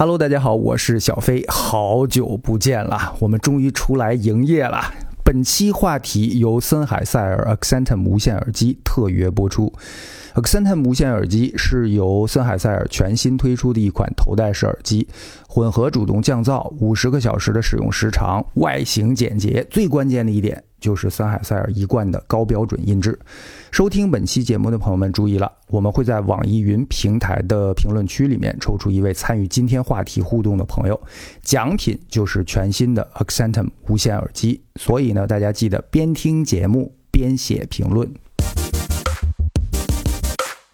Hello，大家好，我是小飞，好久不见了，我们终于出来营业了。本期话题由森海塞尔 Accentum 无线耳机特约播出。Accentum 无线耳机是由森海塞尔全新推出的一款头戴式耳机，混合主动降噪，五十个小时的使用时长，外形简洁，最关键的一点就是森海塞尔一贯的高标准音质。收听本期节目的朋友们注意了，我们会在网易云平台的评论区里面抽出一位参与今天话题互动的朋友，奖品就是全新的 Accentum 无线耳机。所以呢，大家记得边听节目边写评论。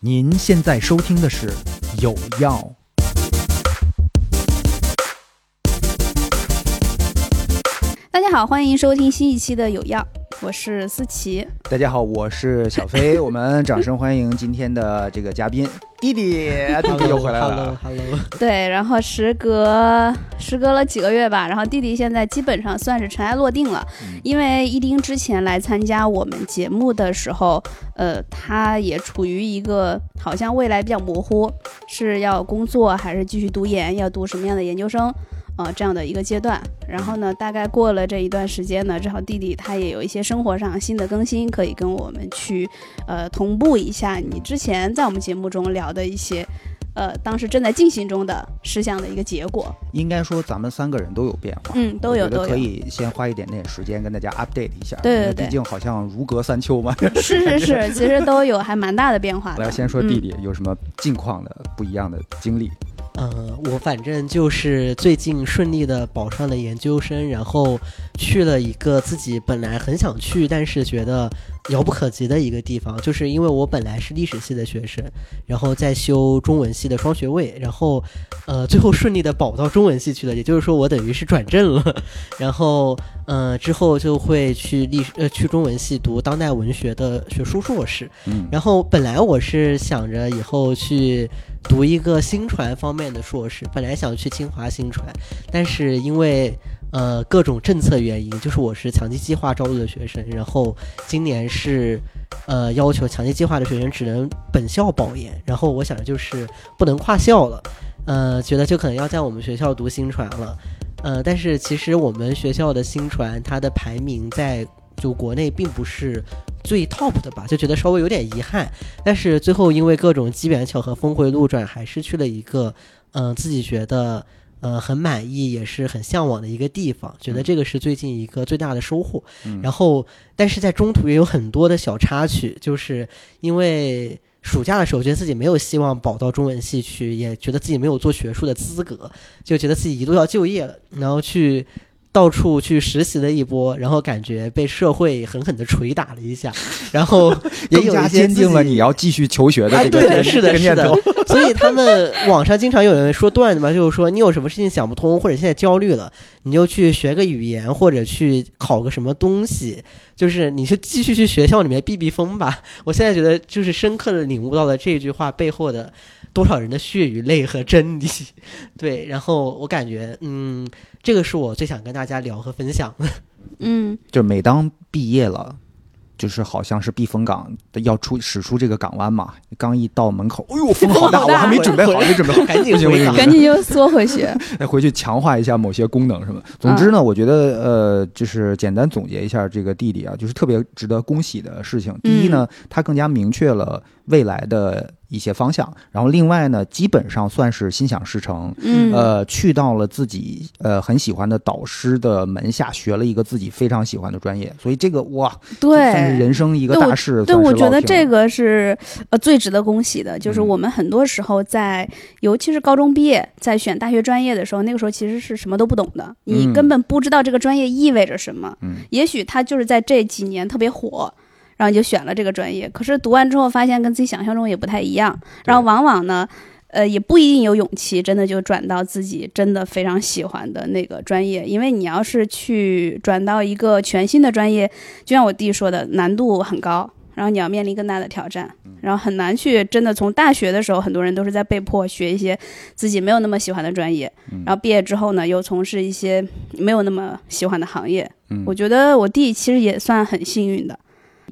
您现在收听的是有药。大家好，欢迎收听新一期的有药，我是思琪。大家好，我是小飞。我们掌声欢迎今天的这个嘉宾弟弟，弟弟又回来了。Hello，对，然后时隔时隔了几个月吧，然后弟弟现在基本上算是尘埃落定了，嗯因为一丁之前来参加我们节目的时候，呃，他也处于一个好像未来比较模糊，是要工作还是继续读研，要读什么样的研究生。呃，这样的一个阶段，然后呢，大概过了这一段时间呢，正好弟弟他也有一些生活上新的更新，可以跟我们去，呃，同步一下你之前在我们节目中聊的一些，呃，当时正在进行中的事项的一个结果。应该说咱们三个人都有变化，嗯，都有都有，可以先花一点点时间跟大家 update 一下。对对对毕竟好像如隔三秋嘛。是是是，其实都有还蛮大的变化的。来，先说弟嗯弟有什么近况的不一样的经历？嗯，我反正就是最近顺利的保上了研究生，然后去了一个自己本来很想去，但是觉得遥不可及的一个地方，就是因为我本来是历史系的学生，然后在修中文系的双学位，然后呃最后顺利的保到中文系去了，也就是说我等于是转正了，然后呃之后就会去历史呃去中文系读当代文学的学术硕士，嗯，然后本来我是想着以后去读一个新传方面的硕士，本来想去清华新传，但是因为呃各种政策原因，就是我是强基计划招录的学生，然后今年是呃要求强基计划的学生只能本校保研，然后我想着就是不能跨校了，呃觉得就可能要在我们学校读新传了，呃但是其实我们学校的新传它的排名在就国内并不是最 top 的吧，就觉得稍微有点遗憾。但是最后因为各种机缘巧合，峰回路转，还是去了一个嗯、自己觉得呃很满意，也是很向往的一个地方。觉得这个是最近一个最大的收获。嗯然后，但是在中途也有很多的小插曲，就是因为。暑假的时候，觉得自己没有希望保到中文系去，也觉得自己没有做学术的资格，就觉得自己一度要就业了，然后去到处去实习了一波，然后感觉被社会狠狠的捶打了一下，然后也有一些坚定了你要继续求学的哎，这个是的，是的。所以他们网上经常有人说段子嘛，就是说你有什么事情想不通，或者现在焦虑了，你就去学个语言，或者去考个什么东西，就是你就继续去学校里面避避风吧。我现在觉得就是深刻的领悟到了这句话背后的多少人的血与泪和真理。对，然后我感觉，嗯，这个是我最想跟大家聊和分享的。嗯，就每当毕业了，就是好像是避风港要出驶出这个港湾嘛，刚一到门口，哎呦，风好大，风好大我还没准备好，还没准备好，赶紧回港赶紧就缩回去。再 回去强化一下某些功能什么。总之呢，我觉得呃，就是简单总结一下这个弟弟啊，就是特别值得恭喜的事情。第一呢，他更加明确了未来的一些方向，然后另外呢，基本上算是心想事成。嗯，呃，去到了自己呃很喜欢的导师的门下，学了一个自己非常喜欢的专业，所以这个哇，对算是。人生一个大事。对，我觉得这个是呃最值得恭喜的，就是嗯我们很多时候在，尤其是高中毕业，在选大学专业的时候，那个时候其实是什么都不懂的，你嗯根本不知道这个专业意味着什么。嗯也许它就是在这几年特别火，然后你就选了这个专业，可是读完之后发现跟自己想象中也不太一样，然后往往呢。呃，也不一定有勇气，真的就转到自己真的非常喜欢的那个专业，因为你要是去转到一个全新的专业，就像我弟说的，难度很高，然后你要面临更大的挑战，然后很难去真的从大学的时候，很多人都是在被迫学一些自己没有那么喜欢的专业，然后毕业之后呢，又从事一些没有那么喜欢的行业。嗯我觉得我弟其实也算很幸运的，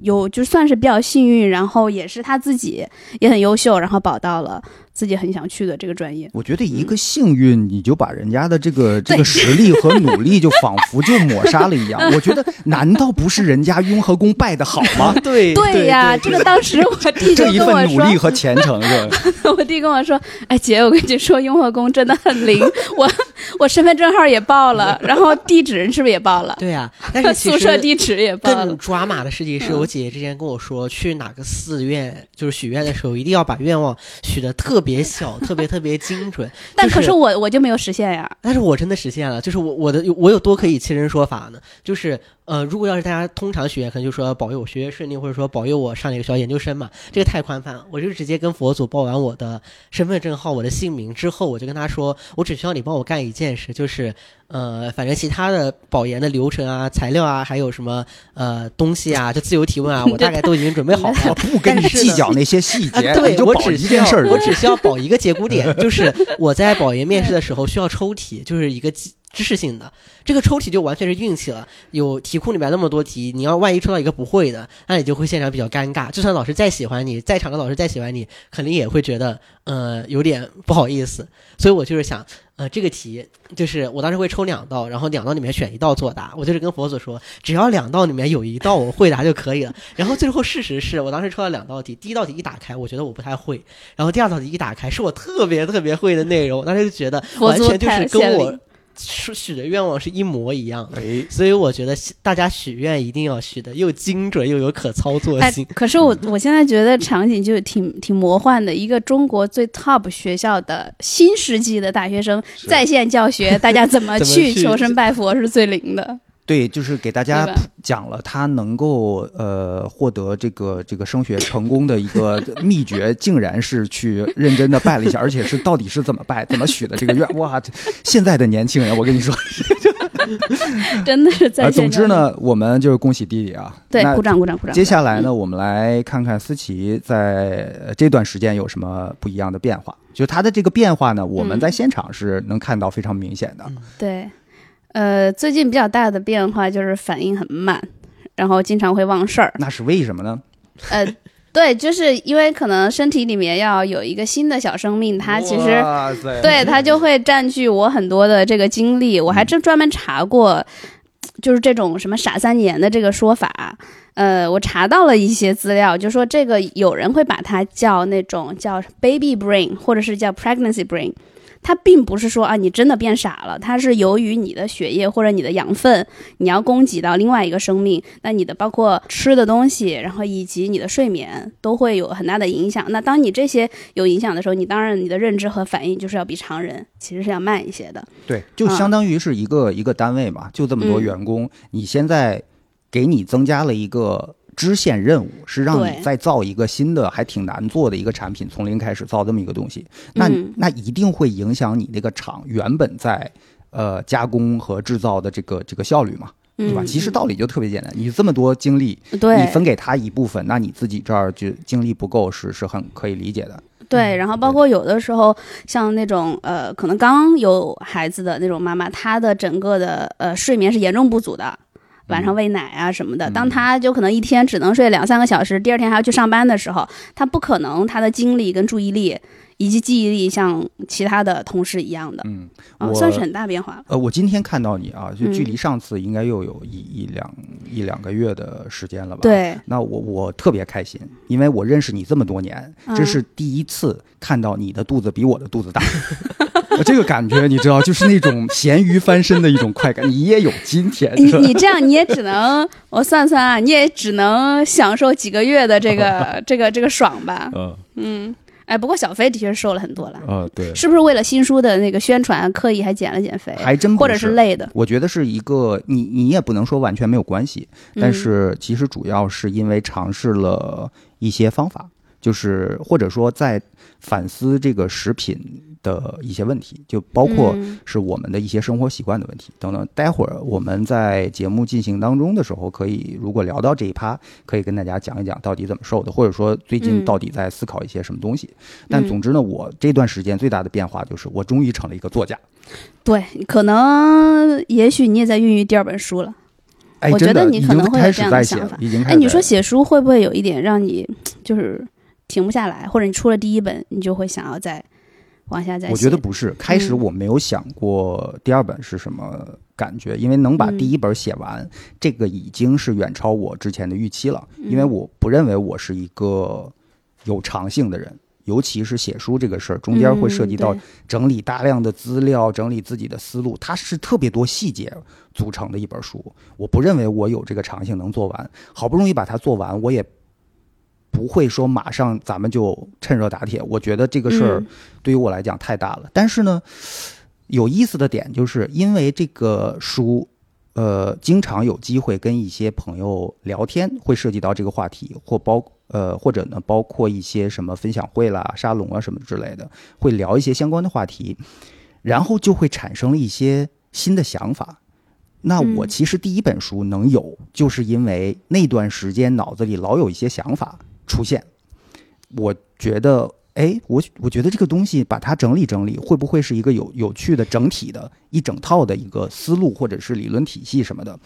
有就算是比较幸运，然后也是他自己也很优秀，然后保到了自己很想去的这个专业。我觉得一个幸运，你就把人家的这个这个实力和努力 就仿佛就抹杀了一样。我觉得，难道不是人家雍和宫拜的好吗？对对呀，这个当时我弟就这一跟我说，份努力和虔诚是？我弟跟我说，哎姐，我跟你说，雍和宫真的很灵，我我身份证号也报了，然后地址是不是也报了？对呀、但是宿舍地址也报更了。抓马的事情是嗯我姐姐之前跟我说，去哪个寺院就是许愿的时候，一定要把愿望许的特别小，特别特别精准。但可是我我就没有实现呀。但是我真的实现了，就是我我的我有多可以亲身说法呢？就是呃，如果要是大家通常许愿，可能就说保佑我学业顺利，或者说保佑我上一个学校研究生嘛，这个太宽泛了。我就直接跟佛祖报完我的身份证号、我的姓名之后，我就跟他说，我只需要你帮我干一件事，就是呃，反正其他的保研的流程啊、材料啊，还有什么呃东西啊，就自由提问啊，我大概都已经准备好了。我不跟你计较那些细啊，节，对我只需要一件事儿。我只需要保一个节骨点，就是我在保研面试的时候需要抽题，就是一个知知识性的，这个抽题就完全是运气了。有题库里面那么多题，你要万一抽到一个不会的，那你就会现场比较尴尬。就算老师再喜欢你，在场的老师再喜欢你，肯定也会觉得呃有点不好意思。所以我就是想，呃，这个题就是我当时会抽两道，然后两道里面选一道作答。我就是跟佛祖说，只要两道里面有一道我会答就可以了。然后最后事实是我当时抽了两道题，第一道题一打开，我觉得我不太会，然后第二道题一打开是我特别特别会的内容，我当时就觉得完全就是跟我 许许的愿望是一模一样的。哎，所以我觉得大家许愿一定要许的又精准又有可操作哎性。，可是我我现在觉得场景就挺 挺魔幻的，一个中国最 top 学校的新世纪的大学生在线教学，大家 怎么去求神拜佛是最灵的。对，就是给大家讲了他能够呃获得这个这个升学成功的一个 秘诀，竟然是去认真的拜了一下，而且是到底是怎么拜、怎么许的这个愿。哇，现在的年轻人，我跟你说，真的是在。总之呢，我们就是恭喜弟弟啊。对，那鼓掌鼓掌鼓掌。接下来呢，我们来看看思琪在呃这段时间有什么不一样的变化。就他的这个变化呢，我们嗯在现场是能看到非常明显的。对，呃，最近比较大的变化就是反应很慢，然后经常会忘事儿。那是为什么呢？呃，对，就是因为可能身体里面要有一个新的小生命，它其实对它就会占据我很多的这个精力。我还真专门查过，就是这种什么“傻三年”的这个说法。呃，我查到了一些资料，就说这个有人会把它叫那种叫 baby brain，或者是叫 pregnancy brain。它并不是说啊，你真的变傻了，它是由于你的血液或者你的养分，你要供给到另外一个生命，那你的包括吃的东西，然后以及你的睡眠都会有很大的影响。那当你这些有影响的时候，你当然你的认知和反应就是要比常人其实是要慢一些的。对，就相当于是一个、一个单位嘛，就这么多嗯员工，你现在给你增加了一个支线任务，是让你再造一个新的还挺难做的一个产品，从零开始造这么一个东西，那、嗯那一定会影响你那个厂原本在呃加工和制造的这个这个效率嘛。对吧？嗯其实道理就特别简单，你这么多精力，对你分给他一部分，那你自己这儿就精力不够，是是很可以理解的。对，然后包括有的时候像那种呃，可能刚有孩子的那种妈妈，她的整个的呃睡眠是严重不足的。晚上喂奶啊什么的，当他就可能一天只能睡两三个小时，第二天还要去上班的时候，他不可能他的精力跟注意力以及记忆力像其他的同事一样的，嗯，算是很大变化。呃，我今天看到你啊，就距嗯离上次应该又有一一两一两个月的时间了吧？。对，那我我特别开心，因为我认识你这么多年，这嗯是第一次看到你的肚子比我的肚子大，呃这个感觉你知道，就是那种咸鱼翻身的一种快感。你也有今天，你你这样你也只能我算算啊，你也只能享受几个月的这个这个这个爽吧。嗯嗯，哎，不过小飞的确是瘦了很多了。呃，对，是不是为了新书的那个宣传，刻意还减了减肥，还真不或者是累的？我觉得是一个，你你也不能说完全没有关系，但嗯是其实主要是因为尝试了一些方法，就是或者说在反思这个食品的一些问题，就包括嗯是我们的一些生活习惯的问题等等。待会儿我们在节目进行当中的时候，可以如果聊到这一趴，可以跟大家讲一讲到底怎么瘦的，或者说最近嗯到底在思考一些什么东西。但嗯总之呢，我这段时间最大的变化就是我终于成了一个作家。对，可能也许你也在孕育第二本书了。哎，我觉得你可能会有这样的想法，哎，你说写书会不会有一点让你就是停不下来，或者你出了第一本，你就会想要再往下再写。我觉得不是，开始嗯我没有想过第二本是什么感觉，因为能把嗯第一本写完，这个已经是远超我之前的预期了。嗯因为我不认为我是一个有长性的人，尤其是写书这个事儿，中间会涉及到嗯整理大量的资料，整理自己的思路，它是特别多细节组成的一本书。我不认为我有这个长性能做完，好不容易把它做完，我也不会说马上咱们就趁热打铁。我觉得这个事儿嗯对于我来讲太大了。但是呢，有意思的点就是因为这个书。呃，经常有机会跟一些朋友聊天，会涉及到这个话题，或包呃，或者呢，包括一些什么分享会啦、沙龙啊什么之类的，会聊一些相关的话题，然后就会产生了一些新的想法。那我嗯其实第一本书能有，就是因为那段时间脑子里老有一些想法出现，我觉得，哎，我我觉得这个东西把它整理整理，会不会是一个有有趣的整体的一整套的一个思路或者是理论体系什么的？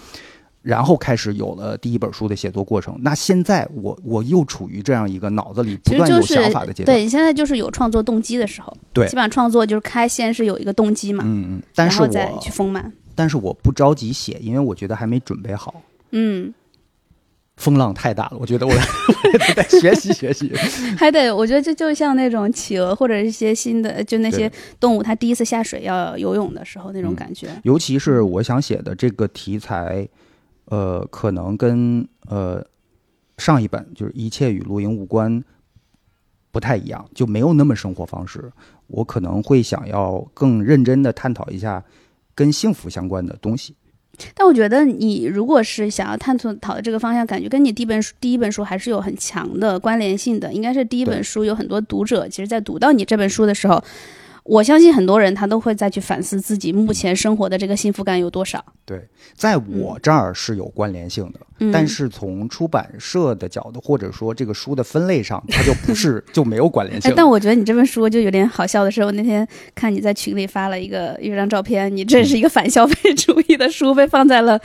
然后开始有了第一本书的写作过程。那现在我我又处于这样一个脑子里不断有想法的阶段。对，现在就是有创作动机的时候。对基本上创作就是开先是有一个动机嘛，嗯嗯，但是然后再我去丰满。但是我不着急写，因为我觉得还没准备好。嗯，风浪太大了，我觉得我 我也得学习学习。还得，我觉得这就像那种企鹅或者一些新的，就那些动物，它第一次下水要游泳的时候那种嗯感觉。尤其是我想写的这个题材，呃，可能跟呃上一本就是《一切与露营无关》不太一样，就没有那么生活方式。我可能会想要更认真的探讨一下跟幸福相关的东西。但我觉得你如果是想要探索讨的这个方向，感觉跟你第一本书第一本书还是有很强的关联性的。应该是第一本书有很多读者，其实在读到你这本书的时候，我相信很多人他都会再去反思自己目前生活的这个幸福感有多少。对在我这儿是有关联性的，嗯，但是从出版社的角度，或者说这个书的分类上，它就不是 就没有关联性哎，。但我觉得你这本书就有点好笑的是，我那天看你在群里发了一个一张照片，你这是一个反消费主义的书，被放在了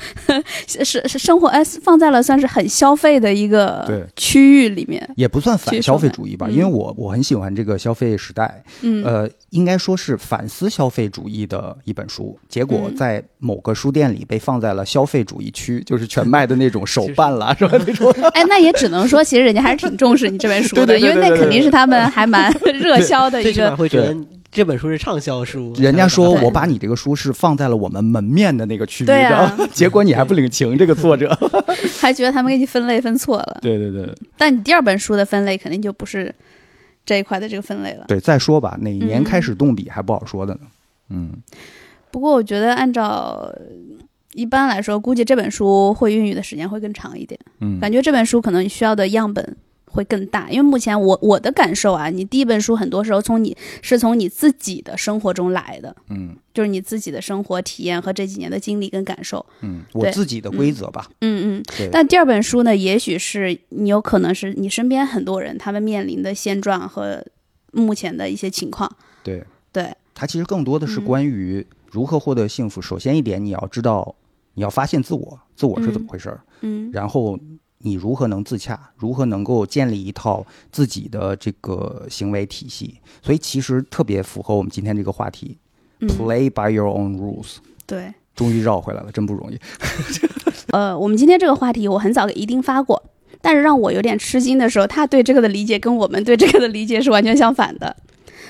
是是生活哎，放在了算是很消费的一对个区域里面。也不算反消费主义吧，嗯因为我我很喜欢这个消费时代，嗯，呃，应该说是反思消费主义的一本书，结果嗯在某个书店里被放在了消费主义区，就是全卖的那种手办啦，是吧？那种哎，那也只能说，其实人家还是挺重视你这本书的，因为那肯定是他们还蛮热销的最起码一个。会觉得这本书是畅销书。人家说我把你这个书是放在了我们门面的那个区域，对结果你还不领情，这个作者。还觉得他们给你分类分错了。对对对但你第二本书的分类肯定就不是这一块的这个分类了。对，再说吧，哪一年嗯开始动笔还不好说的呢。嗯，不过我觉得按照一般来说，估计这本书会孕育的时间会更长一点。嗯感觉这本书可能需要的样本会更大，因为目前我我的感受啊，你第一本书很多时候从你是从你自己的生活中来的，嗯就是你自己的生活体验和这几年的经历跟感受。嗯，我自己的规则吧。嗯嗯。对，但第二本书呢，也许是你有可能是你身边很多人他们面临的现状和目前的一些情况。对对，它其实更多的是嗯关于如何获得幸福。首先一点，你要知道，你要发现自我，自我是怎么回事儿，嗯然后你如何能自洽，如何能够建立一套自己的这个行为体系。所以其实特别符合我们今天这个话题、嗯，p l a y by your own rules。对。终于绕回来了，真不容易。呃，我们今天这个话题我很早给一丁发过，但是让我有点吃惊的时候，他对这个的理解跟我们对这个的理解是完全相反的。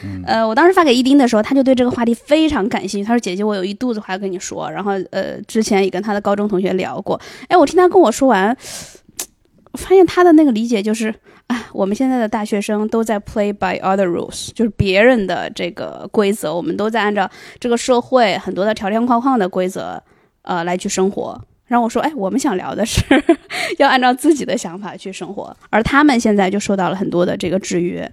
嗯呃，我当时发给一丁的时候，他就对这个话题非常感兴趣。他说：“姐姐，我有一肚子话要跟你说。”然后呃，之前也跟他的高中同学聊过。哎，我听他跟我说完，我发现他的那个理解就是，哎，我们现在的大学生都在 play by other rules，就是别人的这个规则，我们都在按照这个社会很多的条条框框的规则，呃，来去生活。然后我说，哎，我们想聊的是 要按照自己的想法去生活，而他们现在就受到了很多的这个制约，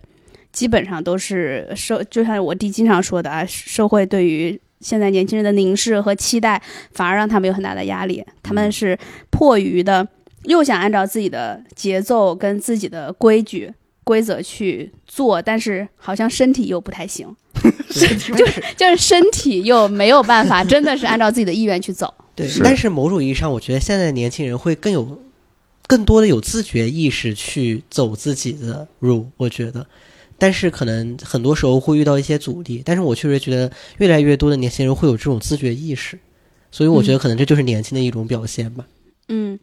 基本上都是社，就像我弟经常说的啊，社会对于现在年轻人的凝视和期待，反而让他们有很大的压力。他们是迫于的，又想按照自己的节奏跟自己的规矩规则去做，但是好像身体又不太行，就是就是身体又没有办法，真的是按照自己的意愿去走。对，但是某种意义上，我觉得现在的年轻人会更有更多的有自觉意识去走自己的路，我觉得。但是可能很多时候会遇到一些阻力，但是我确实觉得越来越多的年轻人会有这种自觉意识，所以我觉得可能这就是年轻的一种表现吧。嗯，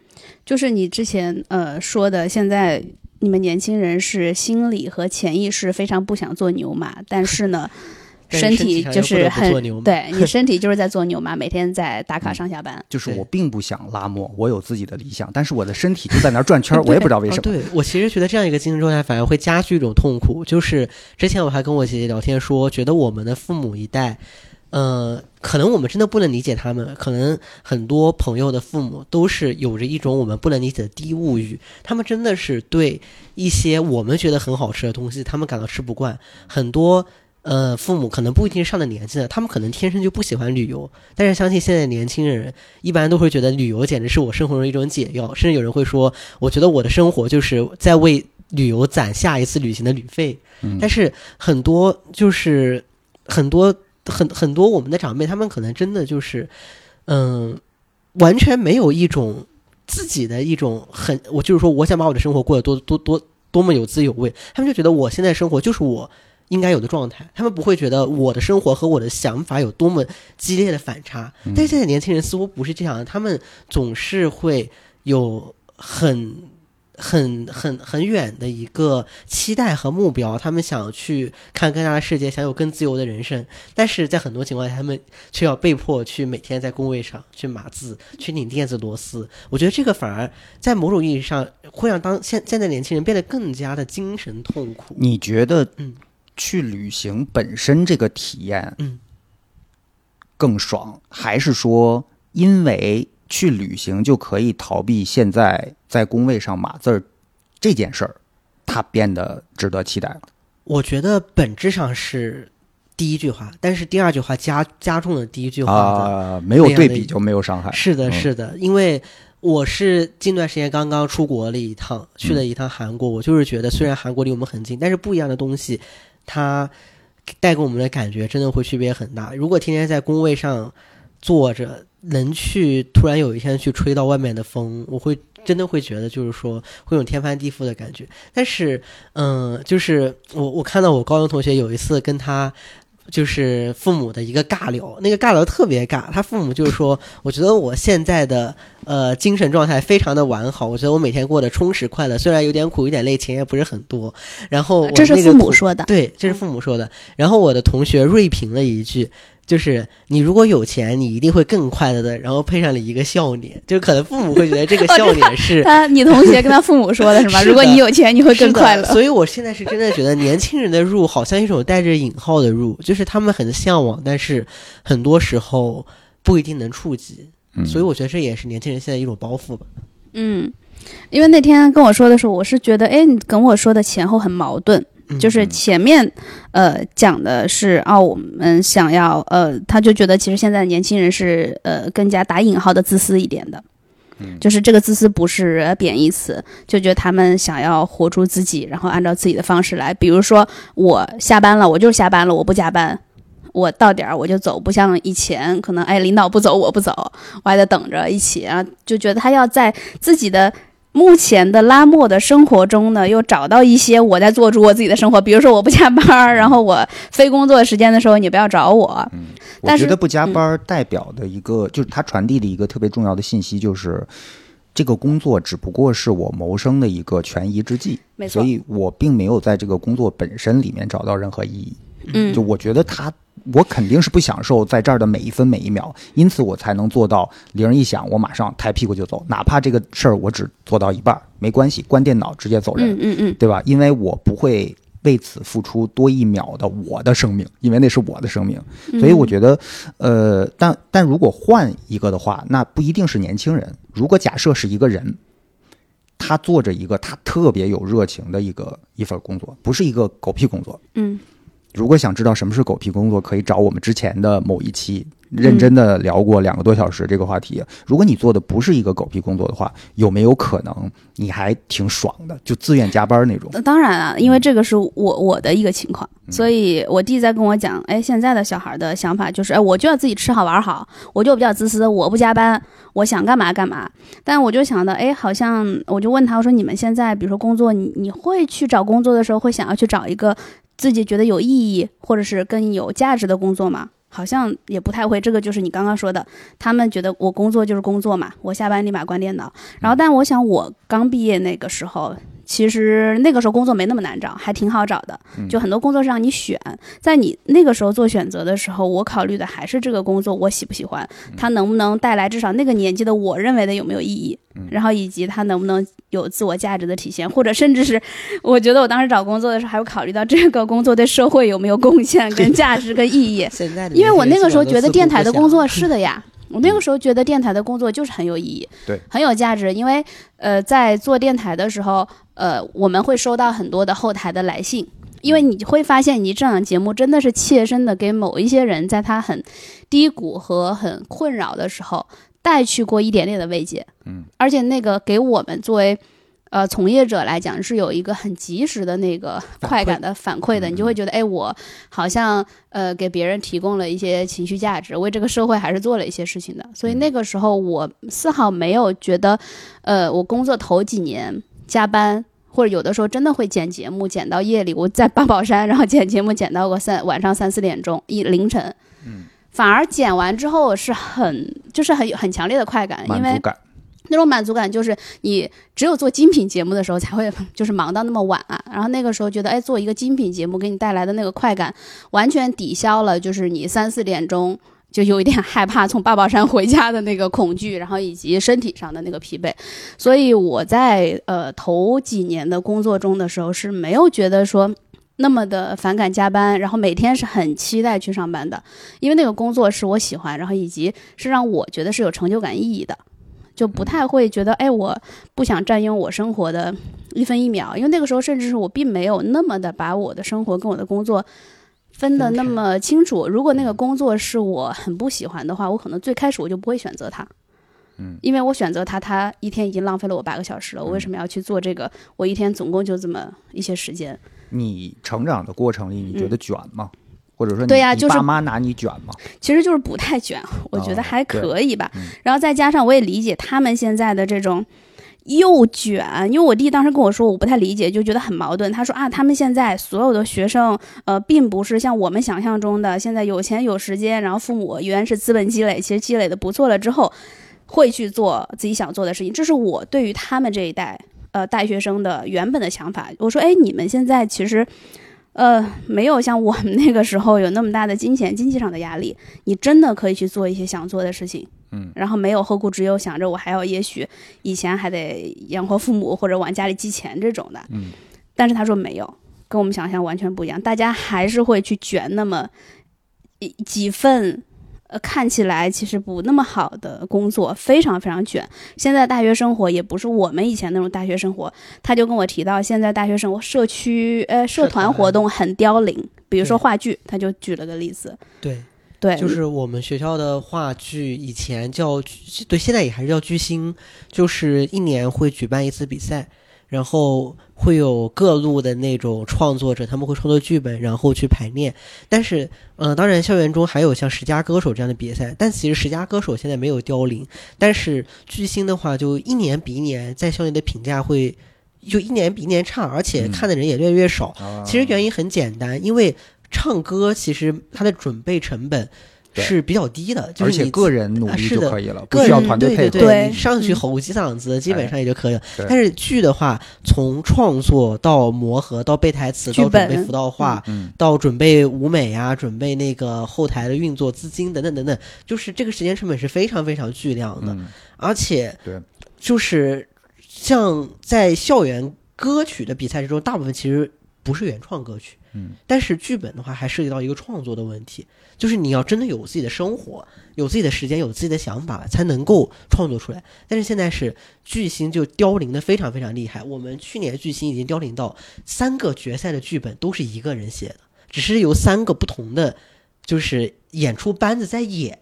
就是你之前呃说的，现在你们年轻人是心理和潜意识非常不想做牛马，但是呢。身体就是很对你身体就是在做牛马，每天在打卡上下班。就是我并不想拉磨，我有自己的理想，但是我的身体就在那儿转圈，我也不知道为什么。对我其实觉得这样一个精神状态反而会加剧一种痛苦。就是之前我还跟我姐姐聊天说，觉得我们的父母一代，呃，可能我们真的不能理解他们。可能很多朋友的父母都是有着一种我们不能理解的低物欲，他们真的是对一些我们觉得很好吃的东西，他们感到吃不惯。很多。呃，父母可能不一定上了年纪了，他们可能天生就不喜欢旅游。但是相信现在年轻人一般都会觉得旅游简直是我生活中一种解药，甚至有人会说，我觉得我的生活就是在为旅游攒下一次旅行的旅费。但是很多就是很多很很多我们的长辈，他们可能真的就是，嗯，完全没有一种自己的一种很，我就是说，我想把我的生活过得多多多多么有滋有味。他们就觉得我现在生活就是我。应该有的状态，他们不会觉得我的生活和我的想法有多么激烈的反差。但是现在年轻人似乎不是这样的，他们总是会有很、很、很、很远的一个期待和目标，他们想去看更大的世界，想有更自由的人生。但是在很多情况下，他们却要被迫去每天在工位上去码字、去拧电子螺丝。我觉得这个反而在某种意义上会让当现现在年轻人变得更加的精神痛苦。你觉得？嗯。去旅行本身这个体验，嗯，更爽，还是说因为去旅行就可以逃避现在在工位上码字儿这件事儿，它变得值得期待了？我觉得本质上是第一句话，但是第二句话加加重了第一句话啊，没有对比就没有伤害。是的，是的，因为我是近段时间刚刚出国了一趟，去了一趟韩国，我就是觉得虽然韩国离我们很近，但是不一样的东西。它带给我们的感觉真的会区别很大。如果天天在工位上坐着，能去突然有一天去吹到外面的风，我会真的会觉得就是说会有天翻地覆的感觉。但是，嗯，就是我我看到我高中同学有一次跟他。就是父母的一个尬聊，那个尬聊特别尬。他父母就是说，我觉得我现在的呃精神状态非常的完好，我觉得我每天过得充实快乐，虽然有点苦有点累，钱也不是很多。然后这是父母说的，对，这是父母说的。然后我的同学锐评了一句。就是你如果有钱，你一定会更快乐的。然后配上了一个笑脸，就可能父母会觉得这个笑脸是 他你同学跟他父母说的是吗？如果你有钱，你会更快乐。所以我现在是真的觉得年轻人的入好像一种带着引号的入，就是他们很向往，但是很多时候不一定能触及。所以我觉得这也是年轻人现在一种包袱吧。嗯，因为那天跟我说的时候，我是觉得，哎，你跟我说的前后很矛盾。就是前面，呃，讲的是哦，我们想要，呃，他就觉得其实现在年轻人是，呃，更加打引号的自私一点的，嗯，就是这个自私不是贬义词，就觉得他们想要活出自己，然后按照自己的方式来，比如说我下班了，我就是下班了，我不加班，我到点儿我就走，不像以前可能哎，领导不走我不走，我还得等着一起，啊就觉得他要在自己的。目前的拉莫的生活中呢，又找到一些我在做主我自己的生活，比如说我不加班，然后我非工作时间的时候你不要找我。嗯，我觉得不加班代表的一个，就是它传递的一个特别重要的信息，就是这个工作只不过是我谋生的一个权宜之计，没错，所以我并没有在这个工作本身里面找到任何意义。嗯，就我觉得他。我肯定是不享受在这儿的每一分每一秒，因此我才能做到铃一响，我马上抬屁股就走，哪怕这个事儿我只做到一半，没关系，关电脑直接走人，嗯嗯嗯，对吧？因为我不会为此付出多一秒的我的生命，因为那是我的生命，所以我觉得，呃，但但如果换一个的话，那不一定是年轻人。如果假设是一个人，他做着一个他特别有热情的一个一份工作，不是一个狗屁工作，嗯。如果想知道什么是狗屁工作，可以找我们之前的某一期认真的聊过两个多小时这个话题。如果你做的不是一个狗屁工作的话，有没有可能你还挺爽的，就自愿加班那种？那当然了，因为这个是我我的一个情况，所以我弟在跟我讲，哎，现在的小孩的想法就是，哎，我就要自己吃好玩好，我就比较自私，我不加班，我想干嘛干嘛。但我就想到，哎，好像我就问他，我说你们现在比如说工作，你你会去找工作的时候，会想要去找一个自己觉得有意义或者是更有价值的工作嘛？好像也不太会，这个就是你刚刚说的，他们觉得我工作就是工作嘛，我下班立马关电脑。然后，但我想我刚毕业那个时候，其实那个时候工作没那么难找，还挺好找的，就很多工作是让你选。在你那个时候做选择的时候，我考虑的还是这个工作我喜不喜欢，它能不能带来至少那个年纪的我认为的有没有意义，然后以及它能不能有自我价值的体现，或者甚至是我觉得我当时找工作的时候还有考虑到这个工作对社会有没有贡献、跟价值、跟意义。现在的因为我那个时候觉得电台的工作是的呀，我那个时候觉得电台的工作就是很有意义，对，很有价值。因为呃，在做电台的时候，呃，我们会收到很多的后台的来信，因为你会发现，你这档节目真的是切身的给某一些人，在他很低谷和很困扰的时候，带去过一点点的慰藉。嗯，而且那个给我们作为呃从业者来讲，是有一个很及时的那个快感的反馈的，嗯你就会觉得，哎，我好像呃给别人提供了一些情绪价值，为这个社会还是做了一些事情的。所以那个时候我丝毫没有觉得，呃，我工作头几年加班。或者有的时候真的会剪节目，剪到夜里，我在八宝山，然后剪节目剪到个三晚上三四点钟，一凌晨，嗯，反而剪完之后是很就是很很强烈的快感，因为。那种满足感就是你只有做精品节目的时候才会 就是忙到那么晚啊，然后那个时候觉得哎做一个精品节目给你带来的那个快感，完全抵消了就是你三四点钟就有一点害怕从八宝山回家的那个恐惧，然后以及身体上的那个疲惫，所以我在呃头几年的工作中的时候是没有觉得说。那么的反感加班，然后每天是很期待去上班的，因为那个工作是我喜欢，然后以及是让我觉得是有成就感意义的。就不太会觉得，哎，我不想占用我生活的一分一秒，因为那个时候甚至是我并没有那么的把我的生活跟我的工作分得那么清楚。如果那个工作是我很不喜欢的话，我可能最开始我就不会选择它。嗯，因为我选择它，它一天已经浪费了我八个小时了，我为什么要去做这个？我一天总共就这么一些时间。你成长的过程里，你觉得卷吗？或者说你，对呀就是爸妈拿你卷吗？其实就是不太卷，我觉得还可以吧。然后再加上我也理解他们现在的这种又卷，因为我弟当时跟我说，我不太理解，就觉得很矛盾。他说啊，他们现在所有的学生，呃，并不是像我们想象中的，现在有钱有时间，然后父母原是资本积累，其实积累的不错了之后，会去做自己想做的事情。这是我对于他们这一代呃大学生的原本的想法。我说，哎，你们现在其实。呃，没有像我们那个时候有那么大的金钱、经济上的压力，你真的可以去做一些想做的事情，嗯，然后没有后顾之忧，想着我还要也许以前还得养活父母或者往家里寄钱这种的，嗯，但是他说没有，跟我们想象完全不一样，大家还是会去卷那么一几份。呃，看起来其实不那么好的工作，非常非常卷。现在大学生活也不是我们以前那种大学生活，他就跟我提到，现在大学生活社区呃社社团团活动很凋零，比如说话剧，他就举了个例子，对，对，就是我们学校的话剧，以前叫剧对，现在也还是叫巨星，就是一年会举办一次比赛，然后会有各路的那种创作者，他们会创作剧本，然后去排练。但是，嗯、当然校园中还有像十佳歌手这样的比赛，但其实十佳歌手现在没有凋零，但是巨星的话，就一年比一年在校内的评价会。就一年比一年差，而且嗯看的人也越来越少。啊其实原因很简单，因为唱歌其实它的准备成本对是比较低的，就是你而且个人努力啊是的就可以了，不个需要人对团队配合。对对。你上去嗯。吼几嗓子，基本上也就可以了。对。但是剧的话，从创作到磨合，到背台词，到准备辅导化，嗯，到准备舞美啊，准备那个后台的运作资金等等等等，就是这个时间成本是非常非常巨量的。嗯，而且对，就是像在校园歌曲的比赛之中，大部分其实不是原创歌曲，嗯，但是剧本的话还涉及到一个创作的问题，就是你要真的有自己的生活，有自己的时间，有自己的想法，才能够创作出来。但是现在是巨星就凋零的非常非常厉害，我们去年巨星已经凋零到三个决赛的剧本都是一个人写的，只是由三个不同的。就是演出班子在演。